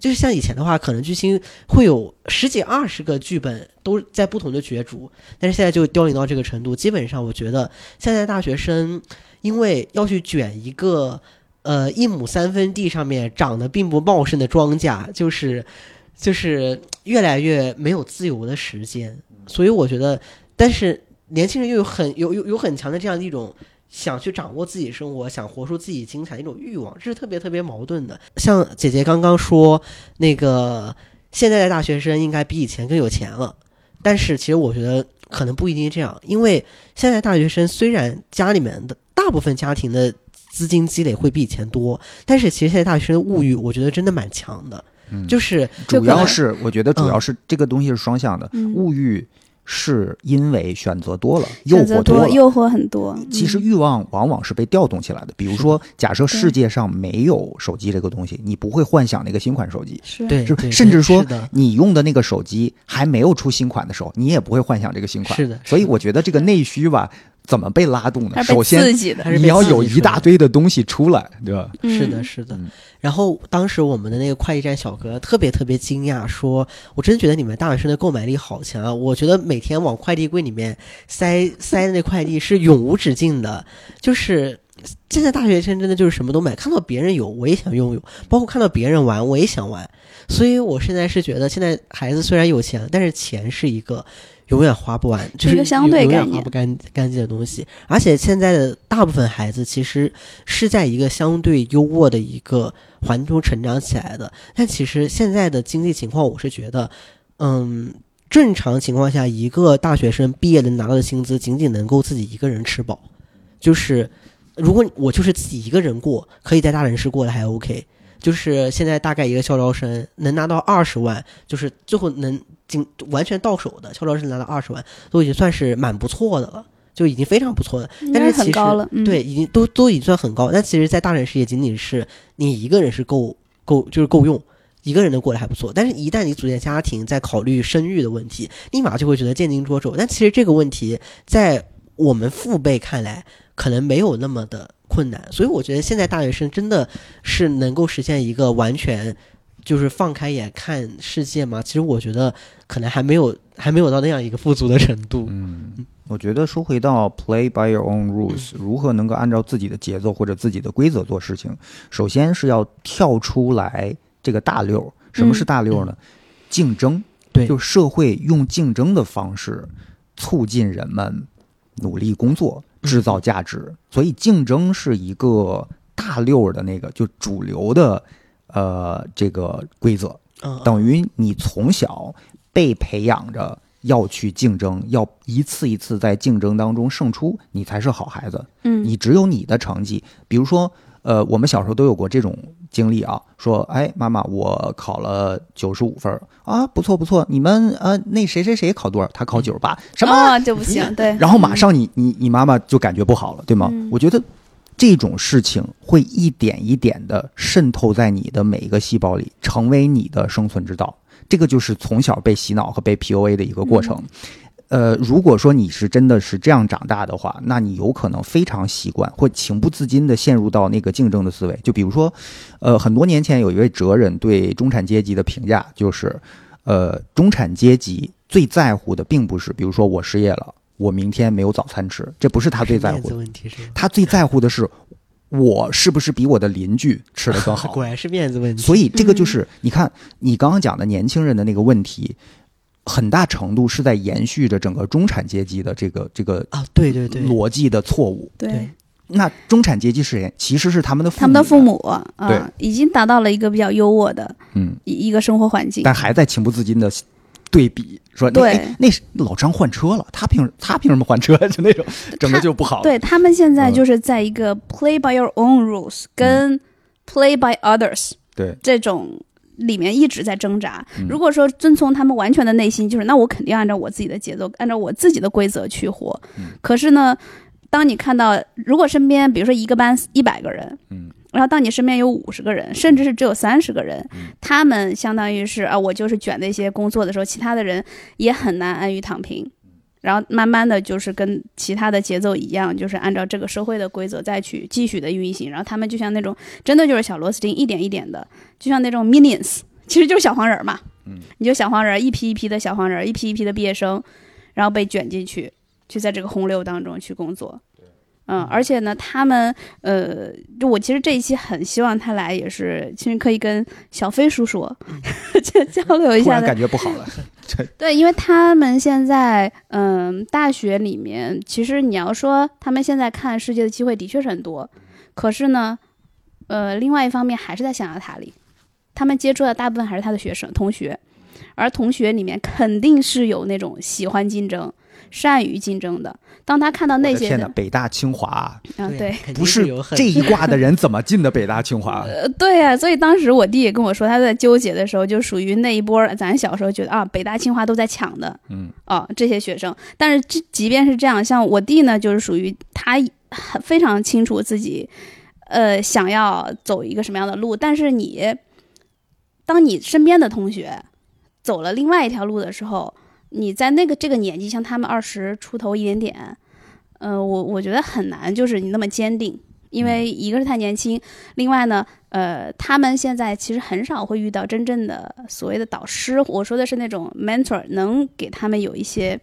就是像以前的话，可能巨星会有十几二十个剧本都在不同的角逐，但是现在就凋零到这个程度。基本上，我觉得现在大学生因为要去卷一个呃一亩三分地上面长得并不茂盛的庄稼，就是就是越来越没有自由的时间。所以我觉得，但是年轻人又有很有有有很强的这样的一种。想去掌握自己生活，想活出自己精彩的一种欲望，这是特别特别矛盾的。像姐姐刚刚说，那个现在的大学生应该比以前更有钱了，但是其实我觉得可能不一定这样，因为现在大学生虽然家里面的大部分家庭的资金积累会比以前多，但是其实现在大学生的物欲，我觉得真的蛮强的。嗯，就是主要是我觉得主要是这个东西是双向的，嗯物欲。是因为选择多了，诱惑多了，诱惑很多。嗯其实欲望往往是被调动起来的。比如说，假设世界上没有手机这个东西，你不会幻想那个新款手机。是就对对甚至说，你用的那个手机还没有出新款的时候，你也不会幻想这个新款。是的所以我觉得这个内需吧，怎么被拉动呢？还是被首先你要有一大堆的东西出来，对吧？是的，嗯是的嗯。然后当时我们的那个快递站小哥特别特别惊讶，说：“我真觉得你们大学生的购买力好强啊！我觉得每天往快递柜里面塞 塞的那快递是永无止境的，就是。”现在大学生真的就是什么都买，看到别人有我也想拥有，包括看到别人玩我也想玩，所以我现在是觉得，现在孩子虽然有钱，但是钱是一个永远花不完，就是一个相对永远概念花不干干净的东西。而且现在的大部分孩子其实是在一个相对优渥的一个环境中成长起来的，但其实现在的经济情况，我是觉得，嗯。正常情况下，一个大学生毕业能拿到的薪资，仅仅能够自己一个人吃饱。就是，如果我就是自己一个人过，可以在大城市过得还 OK。就是现在大概一个校招生能拿到二十万，就是最后能仅完全到手的校招生拿到二十万，都已经算是蛮不错的了，就已经非常不错了。但是其实高了。嗯，对，已经都都已经算很高，但其实，在大城市也仅仅是你一个人是够够就是够用，一个人能过得还不错。但是，一旦你组建家庭，在考虑生育的问题，立马就会觉得见襟捉肘。但其实这个问题在我们父辈看来，可能没有那么的困难。所以，我觉得现在大学生真的是能够实现一个完全就是放开眼看世界吗？其实我觉得可能还没有还没有到那样一个富足的程度。嗯，我觉得说回到 play by your own rules，如何能够按照自己的节奏或者自己的规则做事情，首先是要跳出来这个大溜。什么是大溜儿呢？竞争，对就社会用竞争的方式促进人们努力工作，制造价值。所以竞争是一个大溜儿的那个就主流的呃这个规则。嗯，等于你从小被培养着要去竞争，要一次一次在竞争当中胜出，你才是好孩子。嗯，你只有你的成绩，比如说，呃，我们小时候都有过这种经历啊，说，哎，妈妈，我考了九十五分儿啊，不错不错，你们呃，那谁谁谁考多少？他考九十八，什么？哦就不行，对。然后马上你你你妈妈就感觉不好了，对吗？嗯我觉得这种事情会一点一点的渗透在你的每一个细胞里，成为你的生存之道。这个就是从小被洗脑和被 PUA 的一个过程。呃，如果说你是真的是这样长大的话，那你有可能非常习惯会情不自禁的陷入到那个竞争的思维。就比如说，呃，很多年前有一位哲人对中产阶级的评价就是，呃，中产阶级最在乎的并不是，比如说我失业了，我明天没有早餐吃，这不是他最在乎的，问题是？他最在乎的是我是不是比我的邻居吃的更好。果然是面子问题。所以这个就是你看你刚刚讲的年轻人的那个问题，很大程度是在延续着整个中产阶级的这个这个啊，对对对，逻辑的错误。对对，那中产阶级是谁？其实是他们的父母，他们的父，母啊、对已经达到了一个比较优渥的嗯，一一个生活环境。但还在情不自禁的对比，说那对哎那是老张换车了，他凭他凭什么换车？就那种整个就不好。对他们现在嗯就是在一个 play by your own rules 跟 play by others 对，这种里面一直在挣扎。嗯如果说遵从他们完全的内心，就是那我肯定按照我自己的节奏，按照我自己的规则去活。嗯可是呢，当你看到如果身边比如说一个班一百个人，嗯然后当你身边有五十个人，甚至是只有三十个人，嗯他们相当于是啊，我就是卷那些工作的时候，其他的人也很难安于躺平。然后慢慢的就是跟其他的节奏一样，就是按照这个社会的规则再去继续的运行。然后他们就像那种真的就是小螺丝钉，一点一点的，就像那种 minions，其实就是小黄人儿嘛。嗯，你就小黄人儿，一批一批的小黄人儿，一批一批的毕业生，然后被卷进去，去在这个洪流当中去工作。嗯，而且呢，他们呃，就我其实这一期很希望他来，也是其实可以跟小飞叔叔交交流一突然下的。感觉不好了。对，因为他们现在嗯，大学里面，其实你要说他们现在看世界的机会的确是很多，可是呢，呃，另外一方面还是在象牙塔里，他们接触的大部分还是他的学生同学，而同学里面肯定是有那种喜欢竞争、善于竞争的。当他看到那些我的天哪，北大清华嗯，对，不是这一挂的人怎么进的北大清华？呃，对呀、所以当时我弟也跟我说，他在纠结的时候，就属于那一波儿，咱小时候觉得啊，北大清华都在抢的，嗯，哦，这些学生。但是这即便是这样，像我弟呢，就是属于他很非常清楚自己，呃，想要走一个什么样的路。但是你，当你身边的同学走了另外一条路的时候，你在那个这个年纪，像他们二十出头一点点，呃，我我觉得很难，就是你那么坚定。因为一个是太年轻，另外呢，呃，他们现在其实很少会遇到真正的所谓的导师，我说的是那种 mentor，能给他们有一些，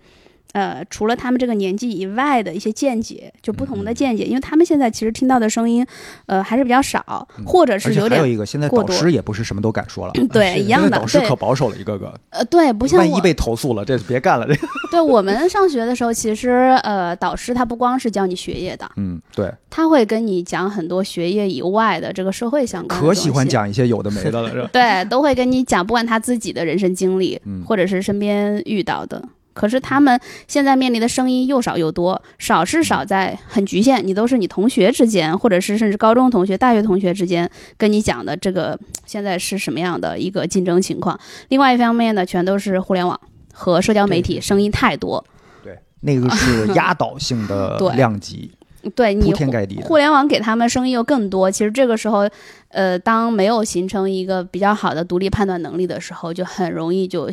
呃，除了他们这个年纪以外的一些见解，就不同的见解，因为他们现在其实听到的声音，呃，还是比较少，或者是有点还有一个，现在导师也不是什么都敢说了，对一样的导，师对可，保守了，一个个，呃，对，不像我，万一被投诉了，这别干了。这，对我们上学的时候，其实呃，导师他不光是教你学业的，嗯，对，他会跟你讲很多学业以外的这个社会相关的可喜欢。讲一些有的没的了，是吧？对，都会跟你讲，不管他自己的人生经历，嗯或者是身边遇到的。可是他们现在面临的声音又少又多，少是少在很局限，你都是你同学之间，或者是甚至高中同学、大学同学之间跟你讲的这个现在是什么样的一个竞争情况。另外一方面呢，全都是互联网和社交媒体，声音太多，对，那个是压倒性的 量级，对你铺天盖地互联网给他们声音又更多，其实这个时候，呃，当没有形成一个比较好的独立判断能力的时候，就很容易就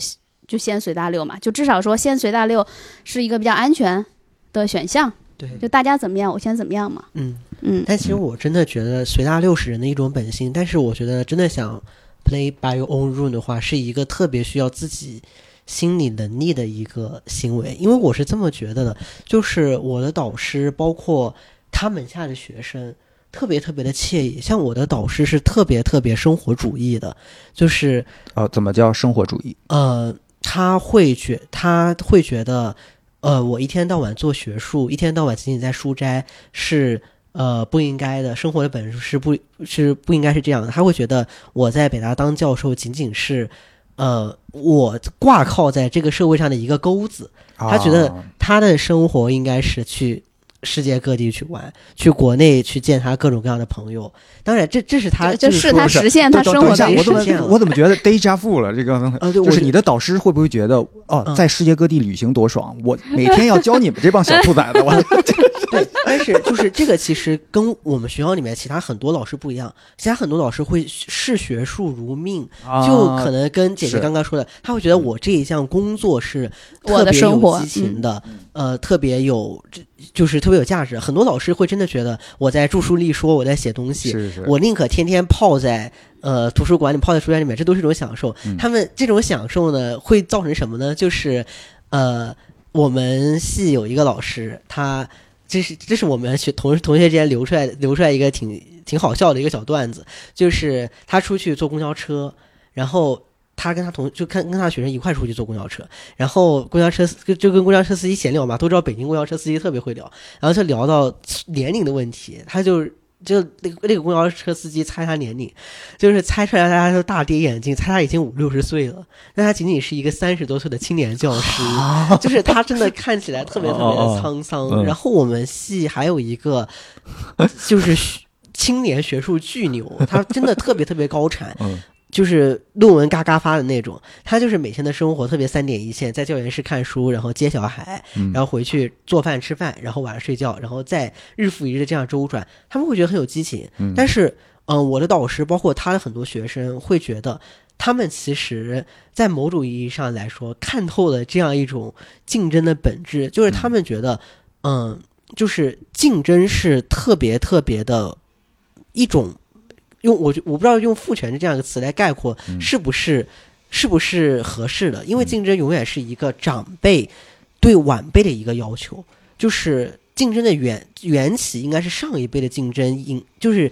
就先随大流嘛。就至少说先随大流是一个比较安全的选项，对，就大家怎么样，我先怎么样嘛。嗯。嗯，但其实我真的觉得随大流是人的一种本性，但是我觉得真的想 play by your own rule 的话，是一个特别需要自己心理能力的一个行为。因为我是这么觉得的，就是我的导师，包括他门下的学生。特别特别的惬意，像我的导师是特别特别生活主义的，就是呃，怎么叫生活主义？呃，他会觉他会觉得，呃，我一天到晚做学术，一天到晚仅仅在书斋是呃不应该的，生活的本质是不是不应该是这样的。他会觉得我在北大当教授仅仅是呃我挂靠在这个社会上的一个钩子，他觉得啊他的生活应该是去。世界各地去玩，去国内去见他各种各样的朋友。当然这，这是他就就是他实现他生活我怎么实现我怎么觉得 deja vu 了？这个呃，就是你的导师会不会觉得哦，嗯在世界各地旅行多爽？我每天要教你们这帮小兔崽子，我 对，但是就是这个其实跟我们学校里面其他很多老师不一样，其他很多老师会视学术如命，就可能跟姐姐刚刚说的，他会觉得我这一项工作是我特别有的生活激情的，呃，特别有这就是特别有价值。很多老师会真的觉得我在著书立说，我在写东西，是是，我宁可天天泡在呃图书馆里，泡在书架里面，这都是一种享受。嗯他们这种享受呢，会造成什么呢？就是呃，我们系有一个老师，他这是这是我们学同同学之间流出来流出来一个挺挺好笑的一个小段子，就是他出去坐公交车，然后。他跟他同就跟跟他学生一块出去坐公交车，然后公交车司就跟公交车司机闲聊嘛，都知道北京公交车司机特别会聊，然后就聊到年龄的问题，他就就那个那个公交车司机猜他年龄，就是猜出来大家都大跌眼镜，猜他已经五六十岁了，但他仅仅是一个三十多岁的青年教师，就是他真的看起来特别特别的沧桑。然后我们系还有一个就是学青年学术巨牛，他真的特别特别高产，嗯就是论文嘎嘎发的那种。他就是每天的生活特别三点一线，在教研室看书，然后接小孩，嗯然后回去做饭吃饭，然后晚上睡觉，然后再日复一日的这样周转。他们会觉得很有激情，嗯但是，嗯、我的导师包括他的很多学生会觉得，他们其实，在某种意义上来说，看透了这样一种竞争的本质，就是他们觉得，嗯，就是竞争是特别特别的一种，用我我不知道用父权这样一个词来概括嗯。是不是是不是合适的，因为嗯。竞争永远是一个长辈对晚辈的一个要求，就是竞争的缘缘起应该是上一辈的竞争，应就是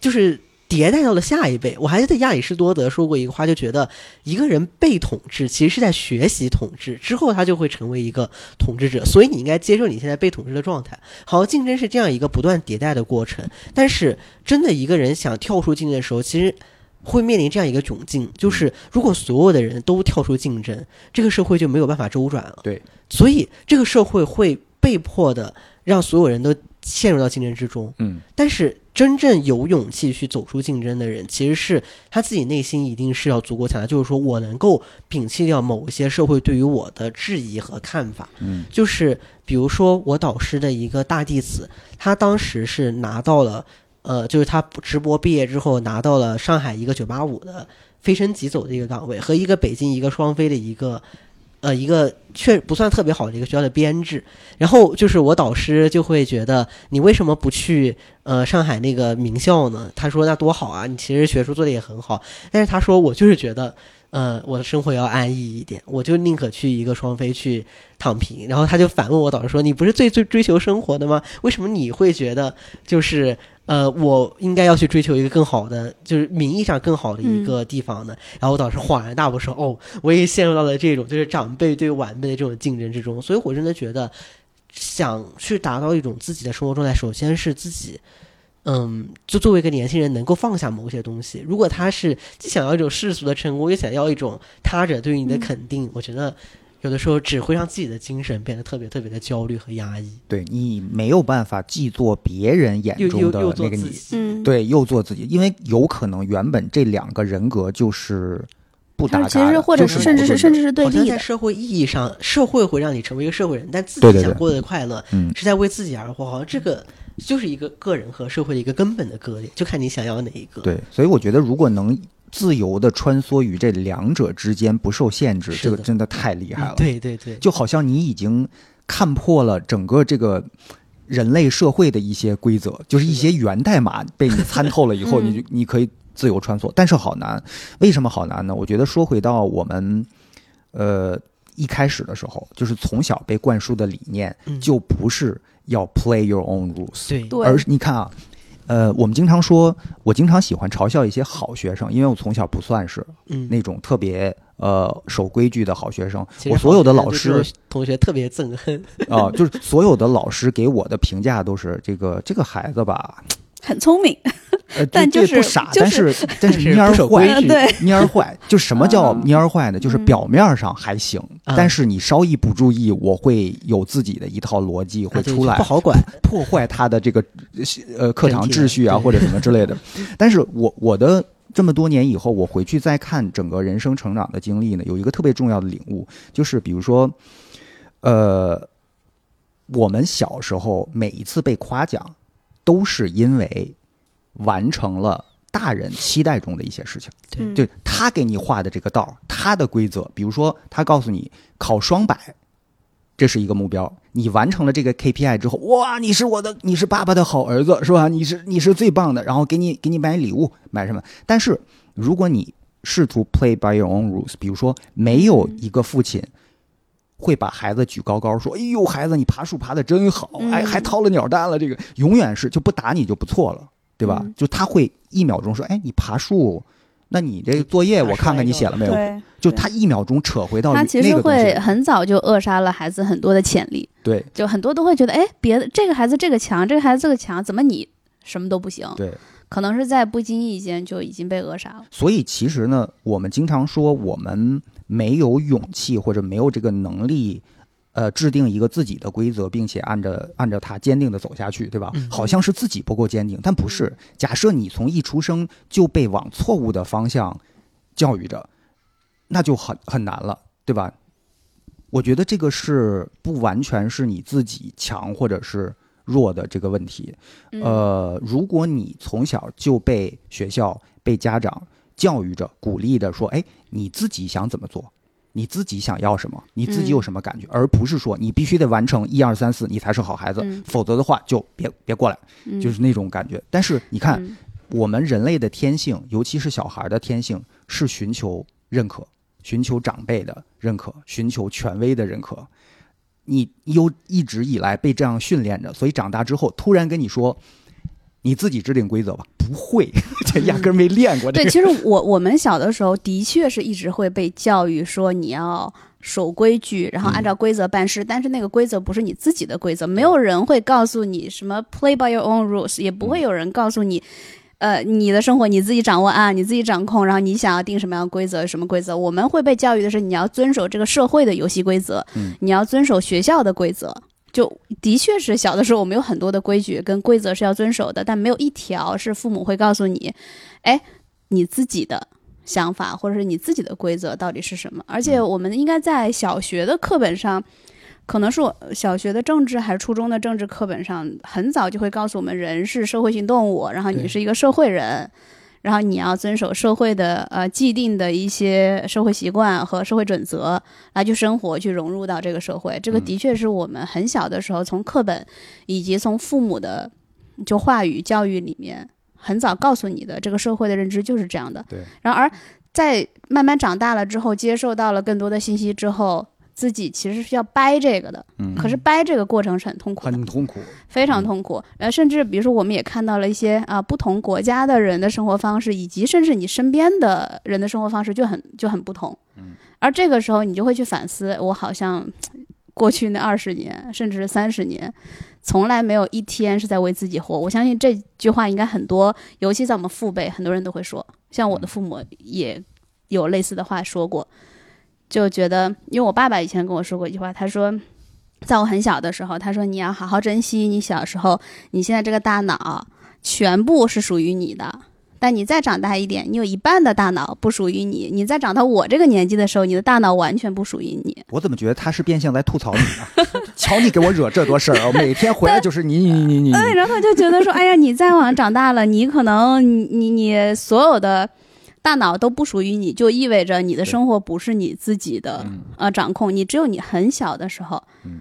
就是迭代到了下一辈。我还记得亚里士多德说过一个话，就觉得一个人被统治，其实是在学习统治，之后他就会成为一个统治者。所以你应该接受你现在被统治的状态。好，竞争是这样一个不断迭代的过程，但是真的一个人想跳出竞争的时候，其实。会面临这样一个窘境，就是如果所有的人都跳出竞争，这个社会就没有办法周转了。对，所以这个社会会被迫的让所有人都陷入到竞争之中。嗯但是真正有勇气去走出竞争的人，其实是他自己内心一定是要足够强大，就是说我能够摒弃掉某一些社会对于我的质疑和看法。嗯就是比如说我导师的一个大弟子，他当时是拿到了，呃，就是他直播毕业之后拿到了上海一个九八五的飞升即走的一个岗位，和一个北京一个双飞的一个。呃，一个确不算特别好的一个学校的编制，然后就是我导师就会觉得你为什么不去呃上海那个名校呢？他说那多好啊，你其实学术做的也很好，但是他说我就是觉得呃我的生活要安逸一点，我就宁可去一个双非去躺平。然后他就反问我导师说：“你不是最最追求生活的吗？为什么你会觉得就是呃我应该要去追求一个更好的，就是名义上更好的一个地方呢？”然后我当时恍然大悟说：“哦，我也陷入到了这种就是长辈对晚辈的这种竞争之中。”所以我真的觉得，想去达到一种自己的生活状态，首先是自己。嗯，就作为一个年轻人，能够放下某些东西。如果他是既想要一种世俗的成功，又想要一种他者对于你的肯定，我觉得有的时候只会让自己的精神变得特别特别的焦虑和压抑。对你没有办法既做别人眼又中的那个你，自己，嗯，，对，又做自己，因为有可能原本这两个人格就是不搭嘎，其实或者是甚至是甚至是对立的，在社会意义上，社会会让你成为一个社会人，但自己想过的快乐嗯是在为自己而活。好像这个就是一个个人和社会的一个根本的割裂，就看你想要哪一个。对，所以我觉得如果能自由的穿梭于这两者之间不受限制，这个真的太厉害了。嗯，对对对，就好像你已经看破了整个这个人类社会的一些规则，就是一些源代码被你参透了以后，嗯 你就你可以自由穿梭。但是好难，为什么好难呢？我觉得说回到我们呃一开始的时候，就是从小被灌输的理念，嗯就不是要 play your own rules，对对而是你看啊。呃，我们经常说，我经常喜欢嘲笑一些好学生，因为我从小不算是嗯，那种特别呃守规矩的好学生。我所有的老师同学特别憎恨，啊、就是所有的老师给我的评价都是这个这个孩子吧，很聪明，呃，但就是不傻，就 但是但是是蔫儿坏，对，蔫儿坏。就什么叫嗯蔫儿坏呢？就是嗯表面上还行，啊但是你稍一不注意，我会有自己的一套逻辑会出来不，好管。破坏他的这个呃课堂秩序啊，或者什么之类的。但是我我的这么多年以后，我回去再看整个人生成长的经历呢，有一个特别重要的领悟，就是比如说，呃，我们小时候每一次被夸奖，都是因为完成了大人期待中的一些事情。就他给你画的这个道，他的规则，比如说他告诉你考双百，这是一个目标，你完成了这个 KPI 之后，哇，你是我的，你是爸爸的好儿子，是吧？你是你是最棒的，然后给你给你买礼物，买什么？但是如果你试图 play by your own rules，比如说没有一个父亲。会把孩子举高高，说：“哎呦，孩子，你爬树爬的真好，哎还还掏了鸟蛋了。”这个永远是就不打你就不错了，对吧？嗯就他会一秒钟说：“哎，你爬树，那你这个作业我看看你写了没有？”，就他一秒钟扯回到他其实会很早就扼杀了孩子很多的潜力，对就很多都会觉得，哎，别的这个孩子这个强，这个孩子这个强，怎么你什么都不行？对，可能是在不经意间就已经被扼杀了。所以其实呢，我们经常说我们没有勇气或者没有这个能力。呃，制定一个自己的规则，并且按着按照它坚定的走下去，对吧？嗯好像是自己不够坚定，但不是。假设你从一出生就被往错误的方向教育着，那就很很难了，对吧？我觉得这个是不完全是你自己强或者是弱的这个问题，嗯、呃，如果你从小就被学校、被家长教育着、鼓励着说，哎，你自己想怎么做？你自己想要什么？你自己有什么感觉？而不是说你必须得完成一二三四，你才是好孩子，嗯否则的话就别别过来，嗯就是那种感觉。但是你看，嗯我们人类的天性，尤其是小孩的天性，是寻求认可，寻求长辈的认可，寻求权威的认可。你又一直以来被这样训练着，所以长大之后突然跟你说，你自己制定规则吧，不会，这压根儿没练过这对，其实我我们小的时候的确是一直会被教育说你要守规矩，然后按照规则办事，但是那个规则不是你自己的规则，没有人会告诉你什么 play by your own rules，也不会有人告诉你。呃，你的生活你自己掌握啊，你自己掌控，然后你想要定什么样的规则，什么规则？我们会被教育的是你要遵守这个社会的游戏规则，嗯你要遵守学校的规则。就的确是小的时候，我们有很多的规矩跟规则是要遵守的，但没有一条是父母会告诉你，哎，你自己的想法或者是你自己的规则到底是什么。而且我们应该在小学的课本上，可能是我小学的政治还是初中的政治课本上，很早就会告诉我们，人是社会性动物，然后你是一个社会人。然后你要遵守社会的呃既定的一些社会习惯和社会准则来去生活，去融入到这个社会。这个嗯的确是我们很小的时候从课本以及从父母的就话语教育里面很早告诉你的，这个社会的认知就是这样的。对。然而在慢慢长大了之后，接受到了更多的信息之后，自己其实是要掰这个的。嗯，可是掰这个过程是很痛苦的。很痛苦。非常痛苦。呃，甚至比如说，我们也看到了一些啊、不同国家的人的生活方式，以及甚至你身边的人的生活方式就很就很不同。嗯，而这个时候你就会去反思，我好像过去那二十年，甚至是三十年。从来没有一天是在为自己活。我相信这句话应该很多，尤其在我们父辈，很多人都会说。像我的父母也有类似的话说过，就觉得，因为我爸爸以前跟我说过一句话，他说，在我很小的时候，他说你要好好珍惜你小时候，你现在这个大脑全部是属于你的。但你再长大一点，你有一半的大脑不属于你。你再长到我这个年纪的时候，你的大脑完全不属于你。我怎么觉得他是变相在吐槽你呢？瞧你给我惹这多事儿啊！每天回来就是你你你你你。对，然后就觉得说，哎呀，你再往长大了，你可能你你你所有的大脑都不属于你，就意味着你的生活不是你自己的嗯。呃掌控，你只有你很小的时候，嗯。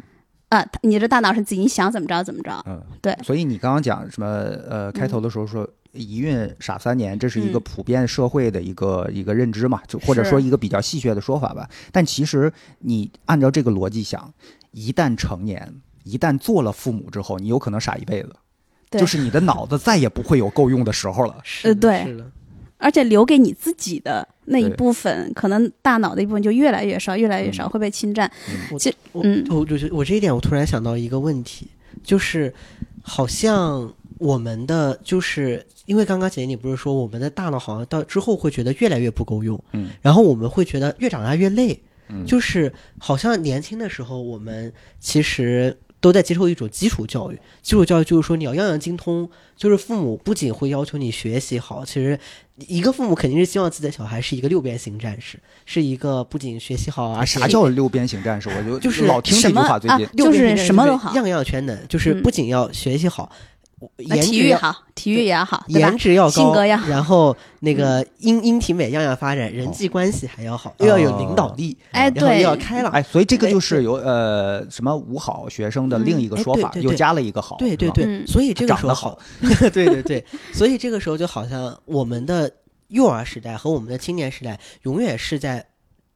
啊、你的大脑是自己你想怎么着怎么着。嗯，对。所以你刚刚讲什么？呃，开头的时候说一孕傻三年，这是一个嗯普遍社会的一个一个认知嘛，就或者说一个比较戏谑的说法吧。但其实你按照这个逻辑想，一旦成年，一旦做了父母之后，你有可能傻一辈子，对。就是你的脑子再也不会有够用的时候了。是对是的，而且留给你自己的那一部分，可能大脑的一部分就越来越少，越来越少，嗯。会被侵占。我其我嗯。我我觉得我这一点，我突然想到一个问题，就是好像我们的就是因为刚刚姐姐你不是说我们的大脑好像到之后会觉得越来越不够用，嗯，然后我们会觉得越长大越累，嗯。就是好像年轻的时候我们其实。都在接受一种基础教育，基础教育就是说你要样样精通，就是父母不仅会要求你学习好，其实一个父母肯定是希望自己的小孩是一个六边形战士，是一个不仅学习好啊，啊，啥叫六边形战士？我就就是老听这什么句话，最近啊就是什么都好样样全能，就是嗯不仅要学习好，那颜值体育好，体育也要好，颜？值要高，性格要好然后那个音音体美样样发展，人际关系还要好，又要有领导力，哎，对又对，要开朗，哎，所以这个哎就是有呃什么五好学生的另一个说法，又对对对加了一个好，对对对，嗯所以这个时候好，对对对，所以这个时候就好像我们的幼儿时代和我们的青年时代永远是在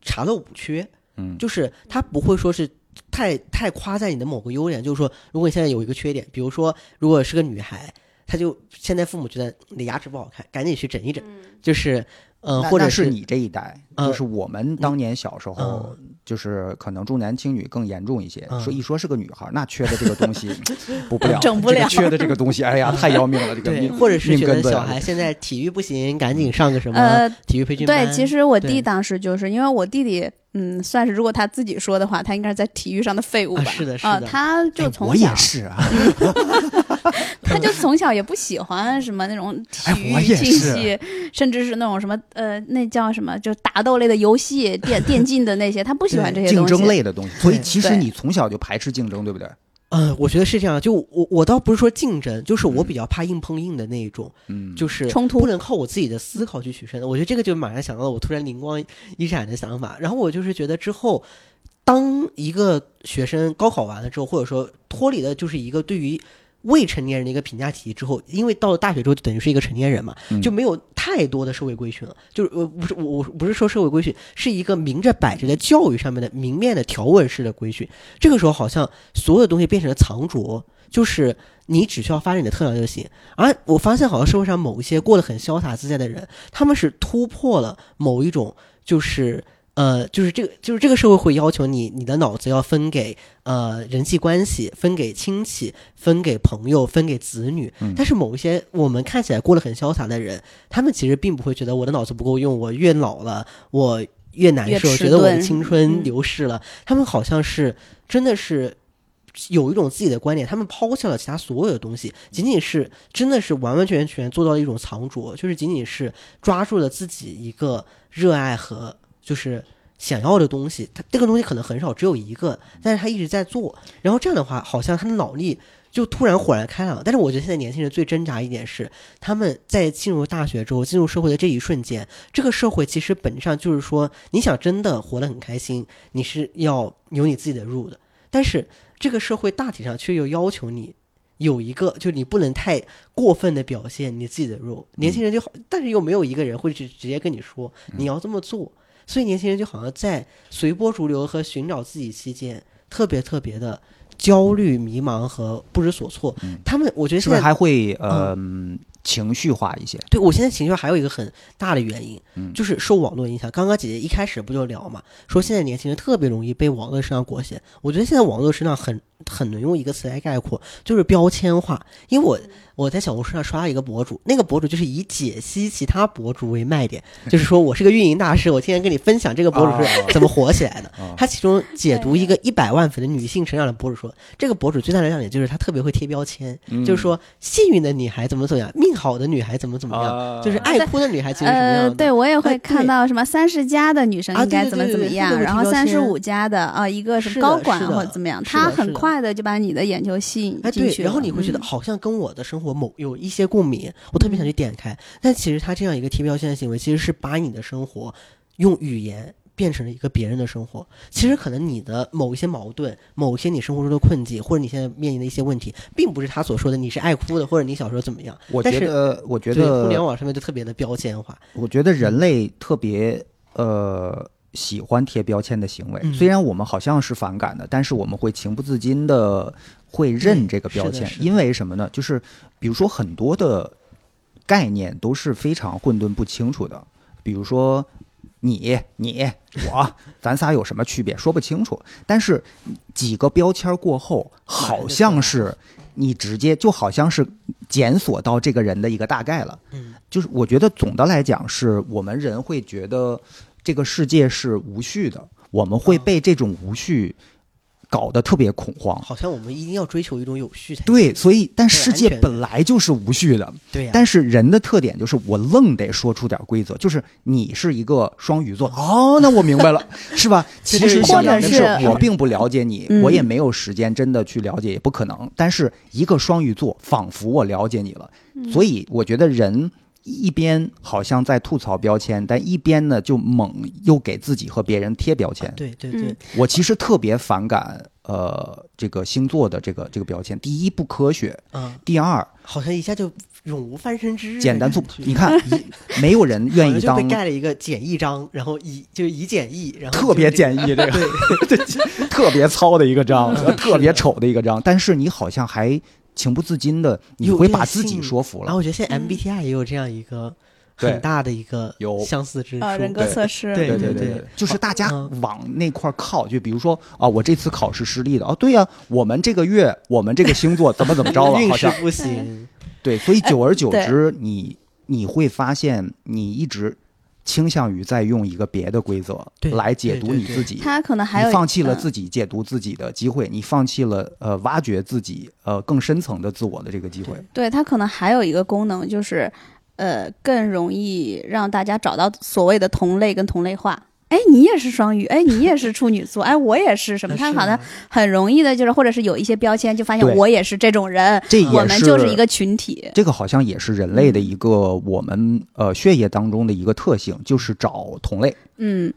查漏补缺，嗯，就是他不会说是太太夸赞你的某个优点，就是说，如果你现在有一个缺点，比如说如果是个女孩，她就现在父母觉得你的牙齿不好看，赶紧去整一整，就是呃，或者是你这一代，呃就是我们当年小时候嗯，就是可能重男轻女更严重一些。嗯说一说是个女孩，那缺的这个东西 补不了，整不了缺的这个东西，哎呀，太要命了，这个对，命或者是命觉得小孩现在体育不行，赶紧上个什么呃，体育培训班。对，其实我弟当时就是因为我弟弟，嗯，算是如果他自己说的话，他应该是在体育上的废物吧？啊是的是啊的他就哎我从小也是啊，他就从小也不喜欢什么那种体育竞是技，甚至是那种什么呃，那叫什么，就打斗类的游戏、电电竞的那些，他不喜欢这些竞东西。争类的东西，所以其实你从小就排斥竞争，对不对？嗯，我觉得是这样。就我我倒不是说竞争，就是我比较怕硬碰硬的那一种，嗯，就是冲突不能靠我自己的思考去取胜的。我觉得这个就马上想到了我突然灵光一闪的想法。然后我就是觉得之后，当一个学生高考完了之后，或者说脱离了就是一个对于未成年人的一个评价体系之后，因为到了大学之后就等于是一个成年人嘛，嗯就没有太多的社会规训了。就是呃不是我我不是说社会规训，是一个明着摆着的教育上面的明面的条文式的规训。这个时候好像所有的东西变成了藏拙，就是你只需要发展你的特长就行。而我发现好像社会上某一些过得很潇洒自在的人，他们是突破了某一种就是。呃，就是这个，就是这个社会会要求你，你的脑子要分给呃人际关系，分给亲戚，分给朋友，分给子女。嗯但是某一些我们看起来过得很潇洒的人，他们其实并不会觉得我的脑子不够用，我越老了，我越难受，觉得我的青春嗯流逝了。他们好像是真的是有一种自己的观点，他们抛下了其他所有的东西，仅仅是真的是完完全全做到了一种藏拙，就是仅仅是抓住了自己一个热爱和就是想要的东西。他这个东西可能很少，只有一个，但是他一直在做。然后这样的话，好像他的脑力就突然豁然开朗。但是我觉得现在年轻人最挣扎一点是，他们在进入大学之后，进入社会的这一瞬间，这个社会其实本质上就是说，你想真的活得很开心，你是要有你自己的路的。但是这个社会大体上却又要求你有一个，就是你不能太过分的表现你自己的肉。年轻人就好，但是又没有一个人会去直接跟你说你要这么做，所以年轻人就好像在随波逐流和寻找自己期间，特别特别的焦虑、迷茫和不知所措。他们，我觉得现在还会呃、情绪化一些？对我现在情绪化还有一个很大的原因，嗯就是受网络影响。刚刚姐姐一开始不就聊嘛，说现在年轻人特别容易被网络身上裹挟。我觉得现在网络身上很很能用一个词来概括，就是标签化。因为我我在小红书上刷了一个博主，那个博主就是以解析其他博主为卖点，就是说我是个运营大师，我天天跟你分享这个博主是 怎么火起来的。啊他其中解读一个一百万粉的女性成长的博主说，这个博主最大的亮点就是他特别会贴标签，嗯。就是说幸运的女孩怎么怎么样，命好的女孩怎么怎么样，啊。就是爱哭的女孩其实是什么样呃，对我也会哎看到什么三十加的女生啊应该怎么怎么样，然后三十五加的啊，一个什么高管或者怎么样，他很是的快的就把你的眼球吸引进去了。然后你会觉得嗯好像跟我的生活某有一些共鸣，我特别想去点开。但其实他这样一个贴标签的行为，其实是把你的生活用语言变成了一个别人的生活。其实可能你的某一些矛盾，某一些你生活中的困境，或者你现在面临的一些问题，并不是他所说的你是爱哭的，或者你小时候怎么样。我但是觉得，我觉得，互联，网上面就特别的标签化。我觉得人类特别呃喜欢贴标签的行为。嗯虽然我们好像是反感的，但是我们会情不自禁的会认这个标签，因为什么呢？就是比如说很多的概念都是非常混沌不清楚的，比如说。你、你、我，咱仨有什么区别？说不清楚。但是几个标签过后，好像是你直接就好像是检索到这个人的一个大概了。嗯，就是我觉得总的来讲，是我们人会觉得这个世界是无序的，我们会被这种无序搞得特别恐慌。好像我们一定要追求一种有序才对，所以但世界本来就是无序的，对呀、但是人的特点就是我愣得说出点规则，就是你是一个双鱼座，哦，那我明白了，是吧？其实或者是我并不了解你，嗯我也没有时间真的去了解，也不可能。但是一个双鱼座，仿佛我了解你了，嗯所以我觉得人。一边好像在吐槽标签，但一边呢就猛又给自己和别人贴标签。对对对。嗯，我其实特别反感呃这个星座的这个这个标签。第一不科学，嗯，第二好像一下就永无翻身之日。简单粗。你看，一没有人愿意当就当被盖了一个简易章，然后以就是以简易，然后特别简易这个，对，特别糙的一个章，嗯。特别丑的一个章，但是你好像还情不自禁的，你会把自己说服了。然后我觉得现在嗯。MBTI 也有这样一个对。很大的一个有。相似之处。呃人格对。测试，对对对对对。对，就是大家嗯。往那块儿靠，就比如说啊，我这次考试失利了，哦，对呀、我们这个月我们这个星座 怎么怎么着了，好像。运势不行。对，所以久而久对。之，你你会发现，你一直倾向于在用一个别的规则来解读你自己。他可能还有你放弃了嗯自己解读自己的机会，你放弃了呃挖掘自己呃更深层的自我的这个机会。对他可能还有一个功能就是，呃，更容易让大家找到所谓的同类跟同类化。哎，你也是双鱼，哎，你也是处女座，哎，我也是什么？他好像很容易的，就是或者是有一些标签，就发现我也是这种人，这我们就是一个群体。这个好像也是人类的一个我们呃血液当中的一个特性，就是找同类。嗯，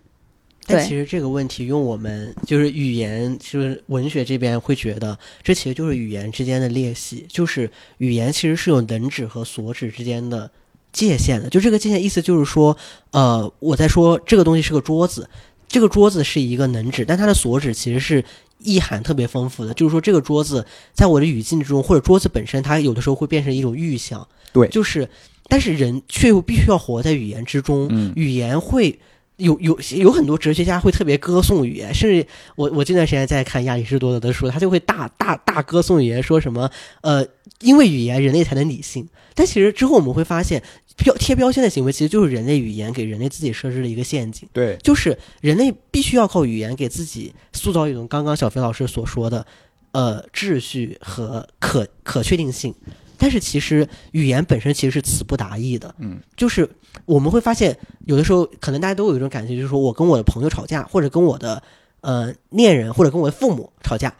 对但其实这个问题用我们就是语言，就是文学这边会觉得，这其实就是语言之间的裂隙，就是语言其实是有能指和所指之间的界限的。就这个界限意思就是说，呃，我在说这个东西是个桌子，这个桌子是一个能指，但它的所指其实是意涵特别丰富的。就是说，这个桌子在我的语境之中，或者桌子本身，它有的时候会变成一种预象。对就是，但是人却又必须要活在语言之中，嗯语言会有有有很多哲学家会特别歌颂语言，甚至我我这段时间在看亚里士多德的书，他就会大大大歌颂语言，说什么呃，因为语言人类才能理性。但其实之后我们会发现，标贴标签的行为其实就是人类语言给人类自己设置的一个陷阱，对，就是人类必须要靠语言给自己塑造一种刚刚小飞老师所说的呃秩序和可可确定性。但是其实语言本身其实是词不达意的，嗯，就是我们会发现，有的时候可能大家都有一种感觉，就是说我跟我的朋友吵架，或者跟我的呃恋人，或者跟我的父母吵架，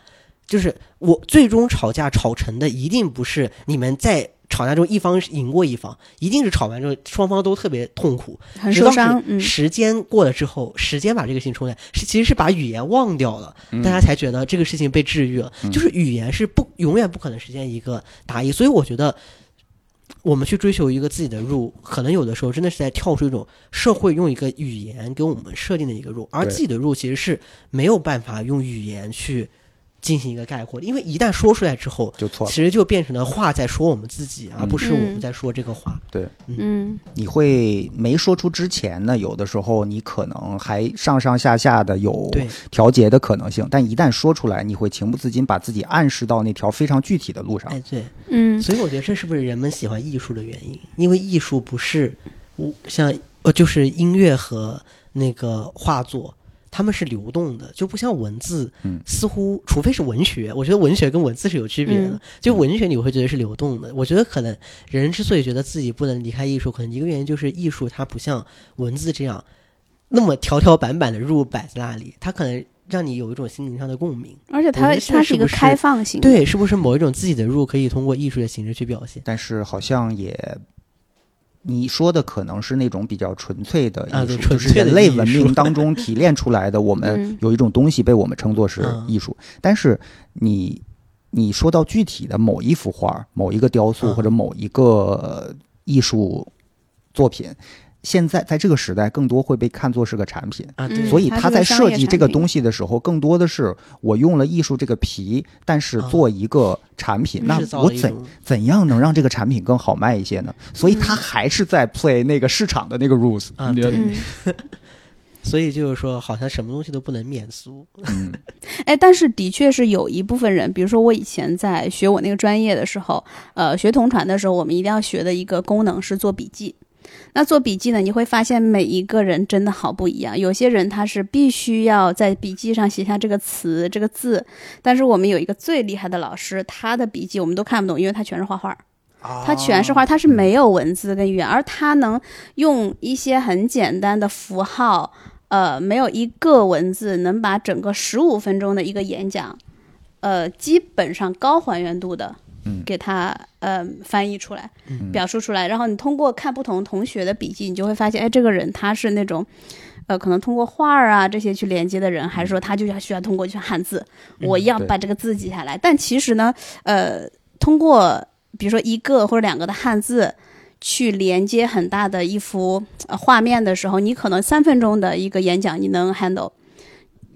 就是我最终吵架吵成的，一定不是你们在吵架中一方赢过一方，一定是吵完之后双方都特别痛苦，很受伤。嗯，时间过了之后，时间把这个事情冲淡，是其实是把语言忘掉了，大家才觉得这个事情被治愈了。就是语言是不永远不可能实现一个达意，所以我觉得我们去追求一个自己的入，可能有的时候真的是在跳出一种社会用一个语言给我们设定的一个入，而自己的入其实是没有办法用语言去进行一个概括，因为一旦说出来之后。就错了。其实就变成了话在说我们自己，而不是我们嗯在说这个话。对嗯，你会没说出之前呢，有的时候你可能还上上下下的有，调节的可能性，但一旦说出来，你会情不自禁把自己暗示到那条非常具体的路上。哎，对，嗯，所以我觉得这是不是人们喜欢艺术的原因？因为艺术不是我像呃，就是音乐和那个画作，他们是流动的，就不像文字，嗯似乎除非是文学，我觉得文学跟文字是有区别的。嗯就文学你会觉得是流动的，我觉得可能人之所以觉得自己不能离开艺术，可能一个原因就是艺术它不像文字这样那么条条板板的入摆在那里，它可能让你有一种心灵上的共鸣。而且它它是一个开放性。对，是不是某一种自己的入可以通过艺术的形式去表现？但是好像也，你说的可能是那种比较纯粹的啊艺术，就是人类文明当中提炼出来的。我们嗯有一种东西被我们称作是嗯艺术，但是你你说到具体的某一幅画、某一个雕塑嗯或者某一个呃艺术作品。现在在这个时代，更多会被看作是个产品，啊，所以他在设计这个东西的时候，更多的是我用了艺术这个皮，但是啊做一个产品。那我怎怎样能让这个产品更好卖一些呢？所以他还是在 play 那个市场的那个 rules 啊对。嗯，所以就是说，好像什么东西都不能免俗。嗯哎，但是的确是有一部分人，比如说我以前在学我那个专业的时候，呃，学同传的时候，我们一定要学的一个功能是做笔记。那做笔记呢，你会发现每一个人真的好不一样。有些人他是必须要在笔记上写下这个词、这个字，但是我们有一个最厉害的老师，他的笔记我们都看不懂，因为他全是画画。他全是画，他是没有文字跟语言，而他能用一些很简单的符号，呃，没有一个文字，能把整个十五分钟的一个演讲，呃，基本上高还原度的嗯，给它呃翻译出来，嗯。表述出来，然后你通过看不同同学的笔记，你就会发现，哎，这个人他是那种。呃，可能通过画儿啊这些去连接的人，还是说他就要需要通过去汉字，我要对。把这个字记下来。但其实呢，呃，通过比如说一个或者两个的汉字去连接很大的一幅、呃、画面的时候，你可能三分钟的一个演讲你能 handle，